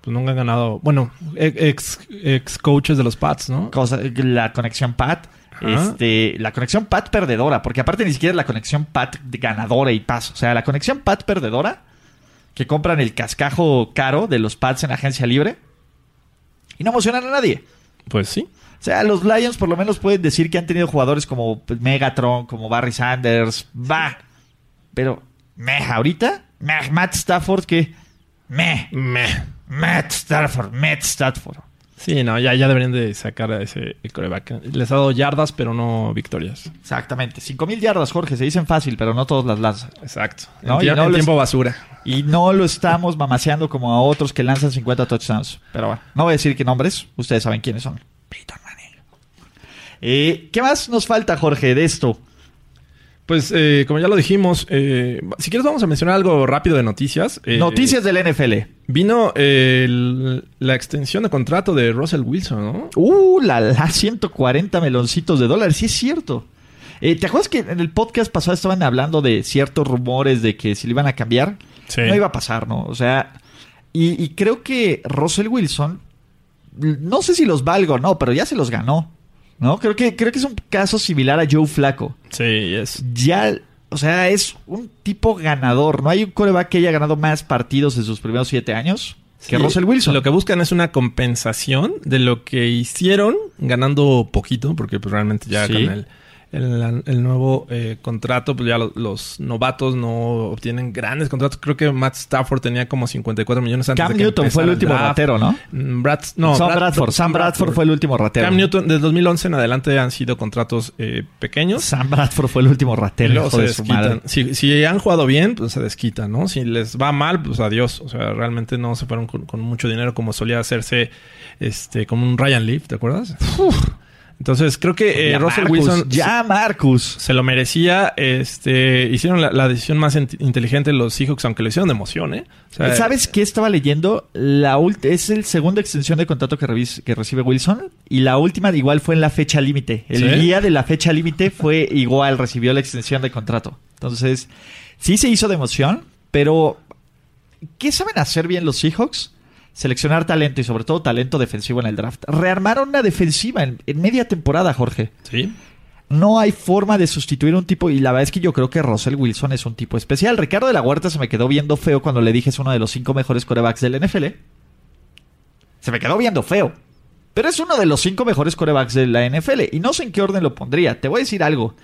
Pues nunca han ganado. Bueno, ex, ex coaches de los Pats, ¿no? Cosa- la conexión Pat. Ajá. Este, la conexión Pat perdedora, porque aparte ni siquiera es la conexión Pat ganadora y paz. O sea, la conexión Pat perdedora, que compran el cascajo caro de los Pats en agencia libre y no emocionan a nadie. Pues sí. O sea, los Lions por lo menos pueden decir que han tenido jugadores como pues, Megatron, como Barry Sanders, va. Pero, meh, ahorita, meh, Matt Stafford, que, meh, Meh. Matt Stafford, Matt Stafford. Sí, no, ya, ya deberían de sacar a ese coreback. Les ha dado yardas, pero no victorias. Exactamente. 5000 yardas, Jorge, se dicen fácil, pero no todos las lanzan. Exacto. No, en y tie- no en les- tiempo basura. Y no lo estamos mamaseando como a otros que lanzan 50 touchdowns. Pero bueno, no voy a decir qué nombres, ustedes saben quiénes son. Peyton Manning. Eh, ¿Qué más nos falta, Jorge, de esto? Pues, eh, como ya lo dijimos, eh, si quieres vamos a mencionar algo rápido de noticias. Eh, Noticias del NFL. Vino eh, el- la extensión de contrato de Russell Wilson, ¿no? Uh, la, la 140 meloncitos de dólares, sí es cierto. Eh, ¿Te acuerdas que en el podcast pasado estaban hablando de ciertos rumores de que si le iban a cambiar? Sí. No iba a pasar, ¿no? O sea, y, y creo que Russell Wilson, no sé si los valgo o no, pero ya se los ganó, ¿no? Creo que, creo que es un caso similar a Joe Flaco. Sí, es. Ya, o sea, es un tipo ganador. No hay un coreback que haya ganado más partidos en sus primeros siete años que Sí, Russell Wilson. Lo que buscan es una compensación de lo que hicieron ganando poquito, porque pues realmente ya Sí. con el, el, el nuevo eh, contrato, pues ya lo- los novatos no obtienen grandes contratos. Creo que Matt Stafford tenía como 54 millones antes Cam de que Newton fue el último draft. ratero, ¿no? Mm, Brad, no, Sam Brad- Bradford. Sam Bradford fue el último ratero. Cam Newton, desde 2011 en adelante han sido contratos eh, pequeños. Sam Bradford fue el último ratero, luego se desquitan. Si, si han jugado bien, pues se desquitan, ¿no? Si les va mal, pues adiós. O sea, realmente no se fueron con, con mucho dinero como solía hacerse este como un Ryan Leaf, ¿te acuerdas? Entonces, creo que eh, Russell Marcus, Wilson Ya, Marcus. se lo merecía. Este, hicieron la, la decisión más int- inteligente los Seahawks, aunque lo hicieron de emoción, ¿eh? O sea, ¿Sabes qué estaba leyendo? La es el segunda extensión de contrato que, recibe Wilson. Y la última igual fue en la fecha límite. El ¿Sí? día de la fecha límite fue igual, recibió la extensión de contrato. Entonces, sí se hizo de emoción, pero ¿qué saben hacer bien los Seahawks? Seleccionar talento y sobre todo talento defensivo en el draft. Rearmaron una defensiva en, en media temporada, Jorge. Sí. No hay forma de sustituir un tipo, y la verdad es que yo creo que Russell Wilson es un tipo especial. Ricardo de la Huerta se me quedó viendo feo cuando le dije es uno de los cinco mejores corebacks del NFL. Se me quedó viendo feo. Pero es uno de los cinco mejores corebacks de la NFL. Y no sé en qué orden lo pondría. Te voy a decir algo.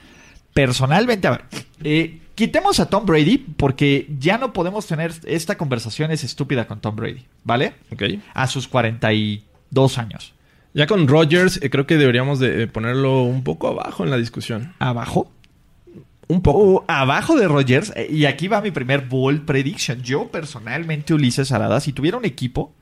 Personalmente, a ver, eh, quitemos a Tom Brady porque ya no podemos tener esta conversación es estúpida con Tom Brady, ¿vale? Ok. A sus 42 años. Ya con Rodgers, eh, creo que deberíamos de eh, ponerlo un poco abajo en la discusión. ¿Abajo? Un poco. Abajo de Rodgers. eh, Y aquí va mi primer bold prediction. Yo personalmente, Ulises Arada, si tuviera un equipo,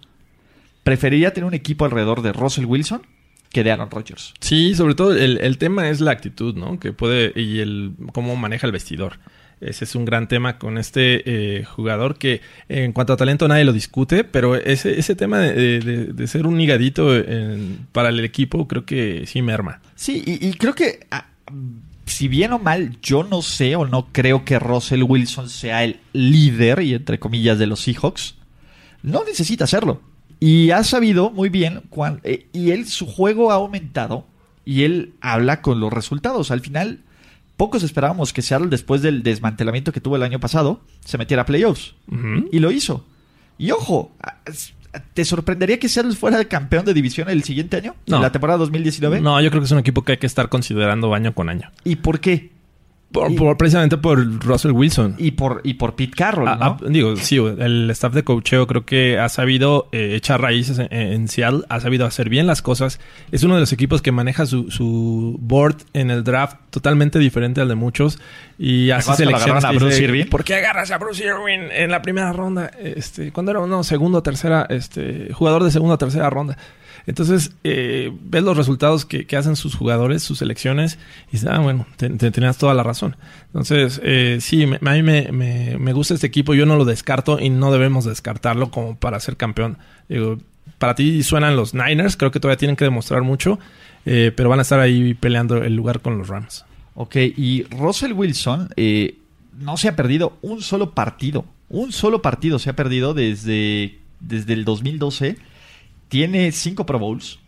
preferiría tener un equipo alrededor de Russell Wilson que de Aaron Rodgers. Sí, sobre todo el, el tema es la actitud, ¿no? Que puede y el cómo maneja el vestidor. Ese es un gran tema con este eh, jugador que en cuanto a talento nadie lo discute, pero ese, ese tema de, de- ser un higadito para el equipo creo que sí merma. Sí, y, creo que, ah, si bien o mal, yo no sé o no creo que Russell Wilson sea el líder, y entre comillas, de los Seahawks. No necesita hacerlo. Y ha sabido muy bien, cuan- eh, y él, su juego ha aumentado, y él habla con los resultados. Al final, pocos esperábamos que Seattle, después del desmantelamiento que tuvo el año pasado, se metiera a playoffs. Y lo hizo. Y ojo, ah, ¿te sorprendería que Seattle fuera el campeón de división el siguiente año? No. En la temporada 2019. No, yo creo que es un equipo que hay que estar considerando año con año. ¿Y por qué? Por- Y- por- precisamente por Russell Wilson. Y por, y por Pete Carroll, Ah, ¿no? ah, digo, sí, el staff de coacheo creo que ha sabido eh, echar raíces en, en Seattle, ha sabido hacer bien las cosas. Es uno de los equipos que maneja su, su board en el draft totalmente diferente al de muchos y hace selecciones. a Bruce dice, Irving? ¿Por qué agarras a Bruce Irving en la primera ronda? Este, cuando era uno segundo tercera, este, jugador de segunda o tercera ronda. Entonces, eh, ves los resultados que, hacen sus jugadores, sus selecciones, y dices, ah, bueno, te, te- tenías toda la razón. Entonces, eh, sí, a mí me, me- me gusta este equipo, yo no lo descarto y no debemos descartarlo como para ser campeón. Para ti suenan los Niners, creo que todavía tienen que demostrar mucho, eh, pero van a estar ahí peleando el lugar con los Rams. Ok, y Russell Wilson eh, no se ha perdido un solo partido. Un solo partido se ha perdido desde, desde el 2012. Tiene cinco Pro Bowls.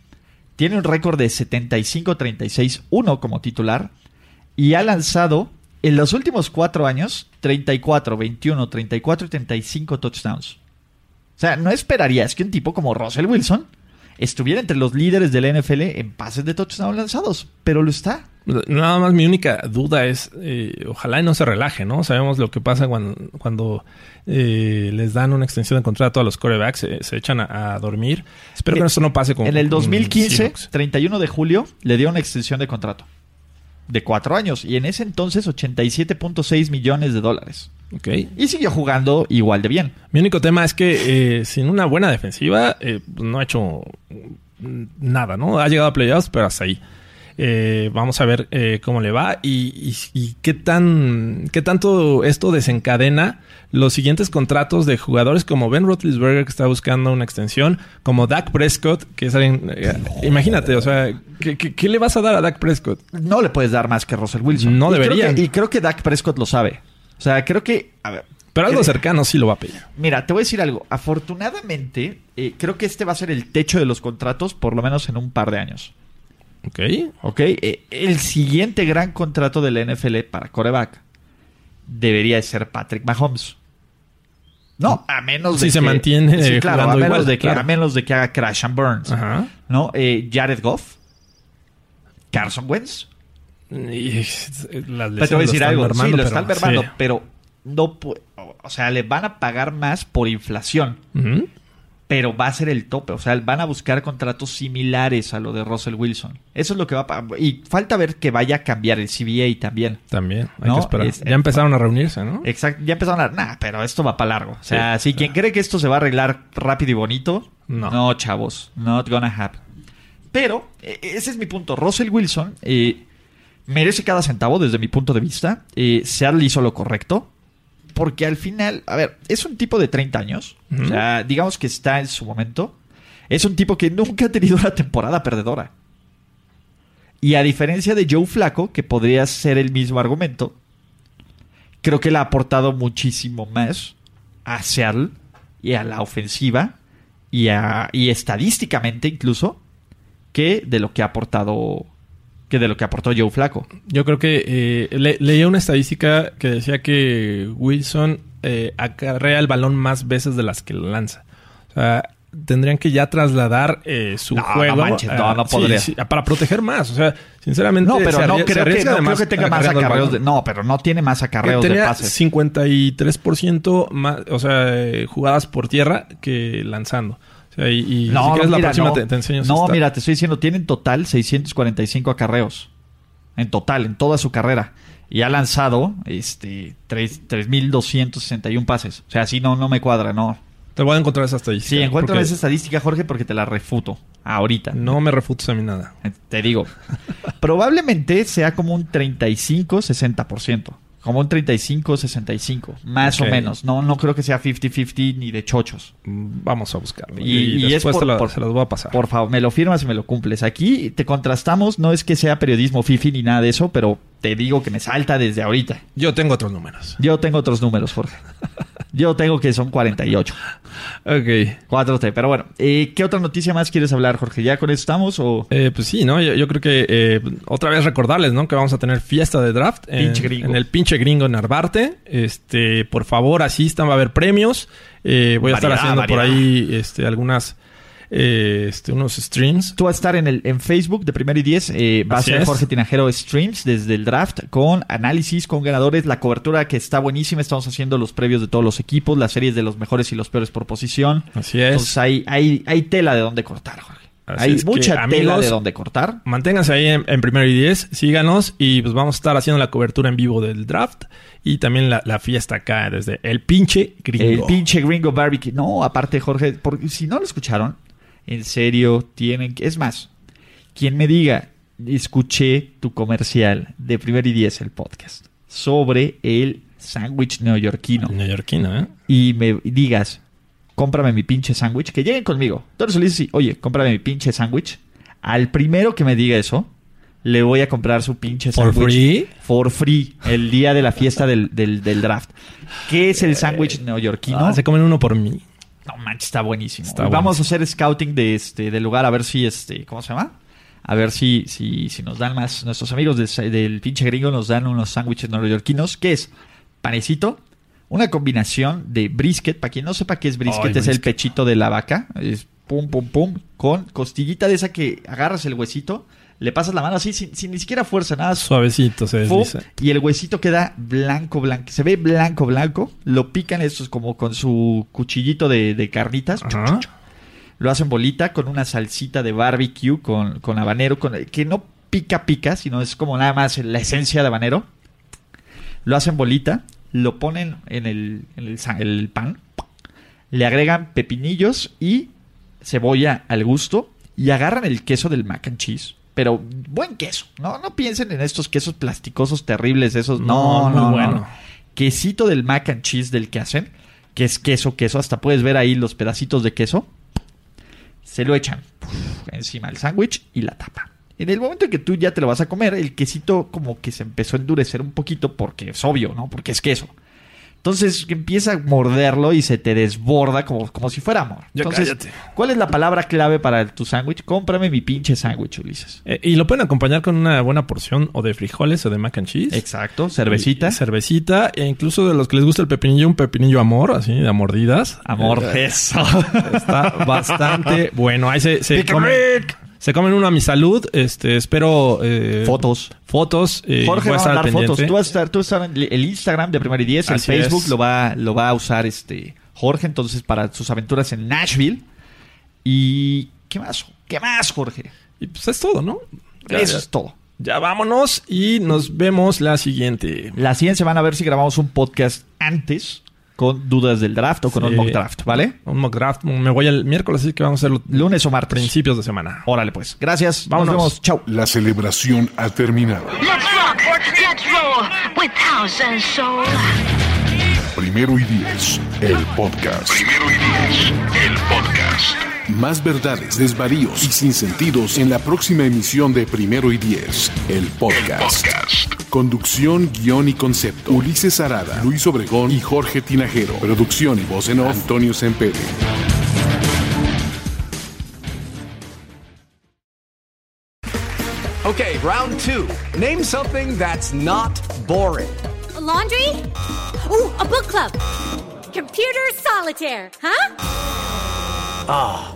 Tiene un récord de 75-36-1 como titular. Y ha lanzado en los últimos cuatro años 34, 21, 34 y 35 touchdowns. O sea, no esperarías que un tipo como Russell Wilson estuviera entre los líderes del NFL en pases de touchdown lanzados, pero lo está. Nada más mi única duda es, eh, ojalá y no se relaje, ¿no? Sabemos lo que pasa cuando, cuando eh, les dan una extensión de contrato a los corebacks, se, se echan a, a dormir. Espero que esto no pase con En el con 2015, Seahawks. 31 de julio, le dio una extensión de contrato de cuatro años y en ese entonces 87.6 millones de dólares. Ok. Y siguió jugando igual de bien. Mi único tema es que eh, sin una buena defensiva eh, no ha hecho mm, nada, ¿no? Ha llegado a playoffs, pero hasta ahí. Eh, vamos a ver eh, cómo le va y, y- y qué tan qué tanto esto desencadena los siguientes contratos de jugadores como Ben Roethlisberger que está buscando una extensión, como Dak Prescott que es alguien, eh, imagínate, o sea, ¿qué, qué, qué le vas a dar a Dak Prescott? No le puedes dar más que Russell Wilson. No que- y creo que Dak Prescott lo sabe. O sea, creo que... A ver, Pero algo cercano sí lo va a pedir. Mira, te voy a decir algo. Afortunadamente, eh, creo que este va a ser el techo de los contratos por lo menos en un par de años. Ok. ¿Ok? Eh, el siguiente gran contrato de la NFL para coreback debería de ser Patrick Mahomes. No, a menos de Si que... se mantiene, Sí, claro, a menos, igual, de que, claro. a menos de que haga Crash and Burns. Ajá. ¿No? Eh, Jared Goff. Carson Wentz. Y, las Pero te voy a decir algo. están sí, lo están pero- sí. pero no... O sea, le van a pagar más por inflación. Pero va a ser el tope. O sea, van a buscar contratos similares a lo de Russell Wilson. Eso es lo que va a Y falta ver que vaya a cambiar el CBA también. También, hay No, que esperar. es- ya empezaron a reunirse, ¿no? Exacto. Ya empezaron a... Nah, pero esto va para largo. O sea, Sí. si quien cree que esto se va a arreglar rápido y bonito... No. No, chavos. Not gonna happen. Pero, e- ese es mi punto. Russell Wilson eh, merece cada centavo desde mi punto de vista. Eh, Seattle hizo lo correcto. Porque al final, a ver, es un tipo de 30 años. O sea, digamos que está en su momento. Es un tipo que nunca ha tenido una temporada perdedora. Y a diferencia de Joe Flaco, que podría ser el mismo argumento, creo que le ha aportado muchísimo más a Seattle y a la ofensiva y, a- y estadísticamente incluso que de lo que ha aportado que de lo que aportó Joe Flaco. Yo creo que eh, le- leía una estadística que decía que Wilson eh, acarrea el balón más veces de las que lanza. O sea, tendrían que ya trasladar eh, su No, no juego. manches, no, no sí, podría. sí, para proteger más. O sea, sinceramente. No, pero no creo que, arriesga no además creo que tenga más acarreos. De, no, pero no tiene más acarreos de pases. 53% más, o sea, eh, jugadas por tierra que lanzando. Y, No, si quieres no, la mira, próxima no. te, te enseño. No, esta. mira, te estoy diciendo, tiene en total 645 acarreos. En total, en toda su carrera. Y ha lanzado este tres- 3.261 pases. O sea, así no, no me cuadra, no. Te voy a encontrar esa estadística. Sí, encuentro porque esa estadística, Jorge, porque te la refuto. Ahorita. No me refutes a mí nada. Eh, Te digo. probablemente sea como un 35-60%. Como un 35-65. Más o menos. No, no creo que sea 50-50 ni de chochos. Mm, Vamos a buscarlo. Y- y es después por- te la- por- se las voy a pasar. Por favor, me lo firmas y me lo cumples. Aquí te contrastamos, no es que sea periodismo fifi ni nada de eso, pero te digo que me salta desde ahorita. Yo tengo otros números. Yo tengo otros números, Jorge. Yo tengo que son 48. Ok. 4T. Pero bueno, eh, ¿qué otra noticia más quieres hablar, Jorge? ¿Ya con eso estamos o...? Eh, pues sí, ¿no? Yo, yo creo que eh, otra vez recordarles, ¿no? Que vamos a tener fiesta de draft en, Pinche gringo. en el pinche gringo Narvarte. Este, por favor, asistan, va a haber premios. Eh, voy a estar Variedad, haciendo por ahí este, algunas, eh, este, unos streams. Tú vas a estar en, el, en Facebook de Primero y Diez. eh, va Así a ser es. Jorge Tinajero Streams desde el draft con análisis, con ganadores, la cobertura que está buenísima. Estamos haciendo los previos de todos los equipos, las series de los mejores y los peores por posición. Así es. Entonces hay, hay, hay tela de donde cortar, Jorge. Así hay que, mucha tela de donde cortar. Manténganse ahí en, en primero y diez, síganos y pues vamos a estar haciendo la cobertura en vivo del draft y también la, la fiesta acá desde el pinche gringo. El pinche gringo barbecue. No, aparte, Jorge, porque si no lo escucharon, en serio, tienen que. Es más, quien me diga, escuché tu comercial de Primer y Diez, el podcast, sobre el sándwich neoyorquino Neoyorquino, ¿eh? y me digas, cómprame mi pinche sándwich, que lleguen conmigo. Entonces le dices, oye, cómprame mi pinche sándwich. Al primero que me diga eso, le voy a comprar su pinche ¿For sándwich. free? For free, el día de la fiesta del, del- del draft. ¿Qué es el sándwich neoyorquino? Ah, se comen uno por mí. No manches, está buenísimo. Está Vamos a hacer scouting de este del lugar a ver si este, ¿cómo se llama? A ver si, si, si nos dan más. Nuestros amigos del, del pinche gringo nos dan unos sándwiches neoyorquinos. ¿Qué es? Panecito, una combinación de brisket. Para quien no sepa qué es brisket, Ay, es el pechito de la vaca. Es pum, pum, pum. Con costillita de esa que agarras el huesito, le pasas la mano así, sin, sin ni siquiera fuerza, nada. Suavecito se desliza. y el huesito queda blanco, blanco. Se ve blanco, blanco. Lo pican estos como con su cuchillito de, de carnitas. Ajá. Lo hacen bolita con una salsita de barbecue, con, con habanero, con, que no pica, pica, sino es como nada más la esencia de habanero. Lo hacen bolita, lo ponen en el, en el sa- el pan, le agregan pepinillos y cebolla al gusto y agarran el queso del mac and cheese. Pero buen queso, no, no piensen en estos quesos plasticosos terribles, esos. No, No, no, muy no. bueno. Quesito del mac and cheese del que hacen, que es queso, queso. Hasta puedes ver ahí los pedacitos de queso. Se lo echan uf, encima del sándwich y la tapa. En el momento en que tú ya te lo vas a comer, el quesito como que se empezó a endurecer un poquito porque es obvio, ¿no? Porque es queso. Entonces empieza a morderlo y se te desborda como, como si fuera amor. Ya Entonces, cállate. ¿cuál es la palabra clave para tu sándwich? Cómprame mi pinche sándwich, Ulises. Eh, y lo pueden acompañar con una buena porción o de frijoles o de mac and cheese. Exacto, cervecita. Y cervecita. E incluso de los que les gusta el pepinillo, un pepinillo amor, así, de mordidas. Amor, Eh, eso. Está bastante bueno. Ahí se, se, Rick. Se comen uno a mi salud. Este, espero... eh, Fotos. Fotos. eh, Jorge va a estar mandar fotos. Tú vas a estar, tú vas a estar en el Instagram de Primero y Diez, el Así Facebook es. lo va, lo va a usar este Jorge, entonces para sus aventuras en Nashville. Y ¿qué más? ¿Qué más, Jorge? Y pues es todo, ¿no? Ya, Eso ya- es todo. ya vámonos y nos vemos la siguiente. La siguiente semana a ver si grabamos un podcast antes con dudas del draft o con Sí. un mock draft, ¿vale? Un mock draft. Me voy el miércoles, así que vamos a hacerlo Lunes o martes. principios de semana. Órale pues. Gracias. Vámonos. Nos vemos. Chau. La celebración ha terminado. Let's rock, let's roll with house and soul. Primero y diez, el podcast. Primero y diez, el podcast. Más verdades, desvaríos y sinsentidos en la próxima emisión de Primero y Diez, el podcast. Conducción, guion y concepto. Ulises Arada, Luis Obregón y Jorge Tinajero. Producción y voz en off, Antonio Sempere. Okay, round two. Name something that's not boring. A laundry? Ooh, a book club. Computer solitaire, huh? Ah.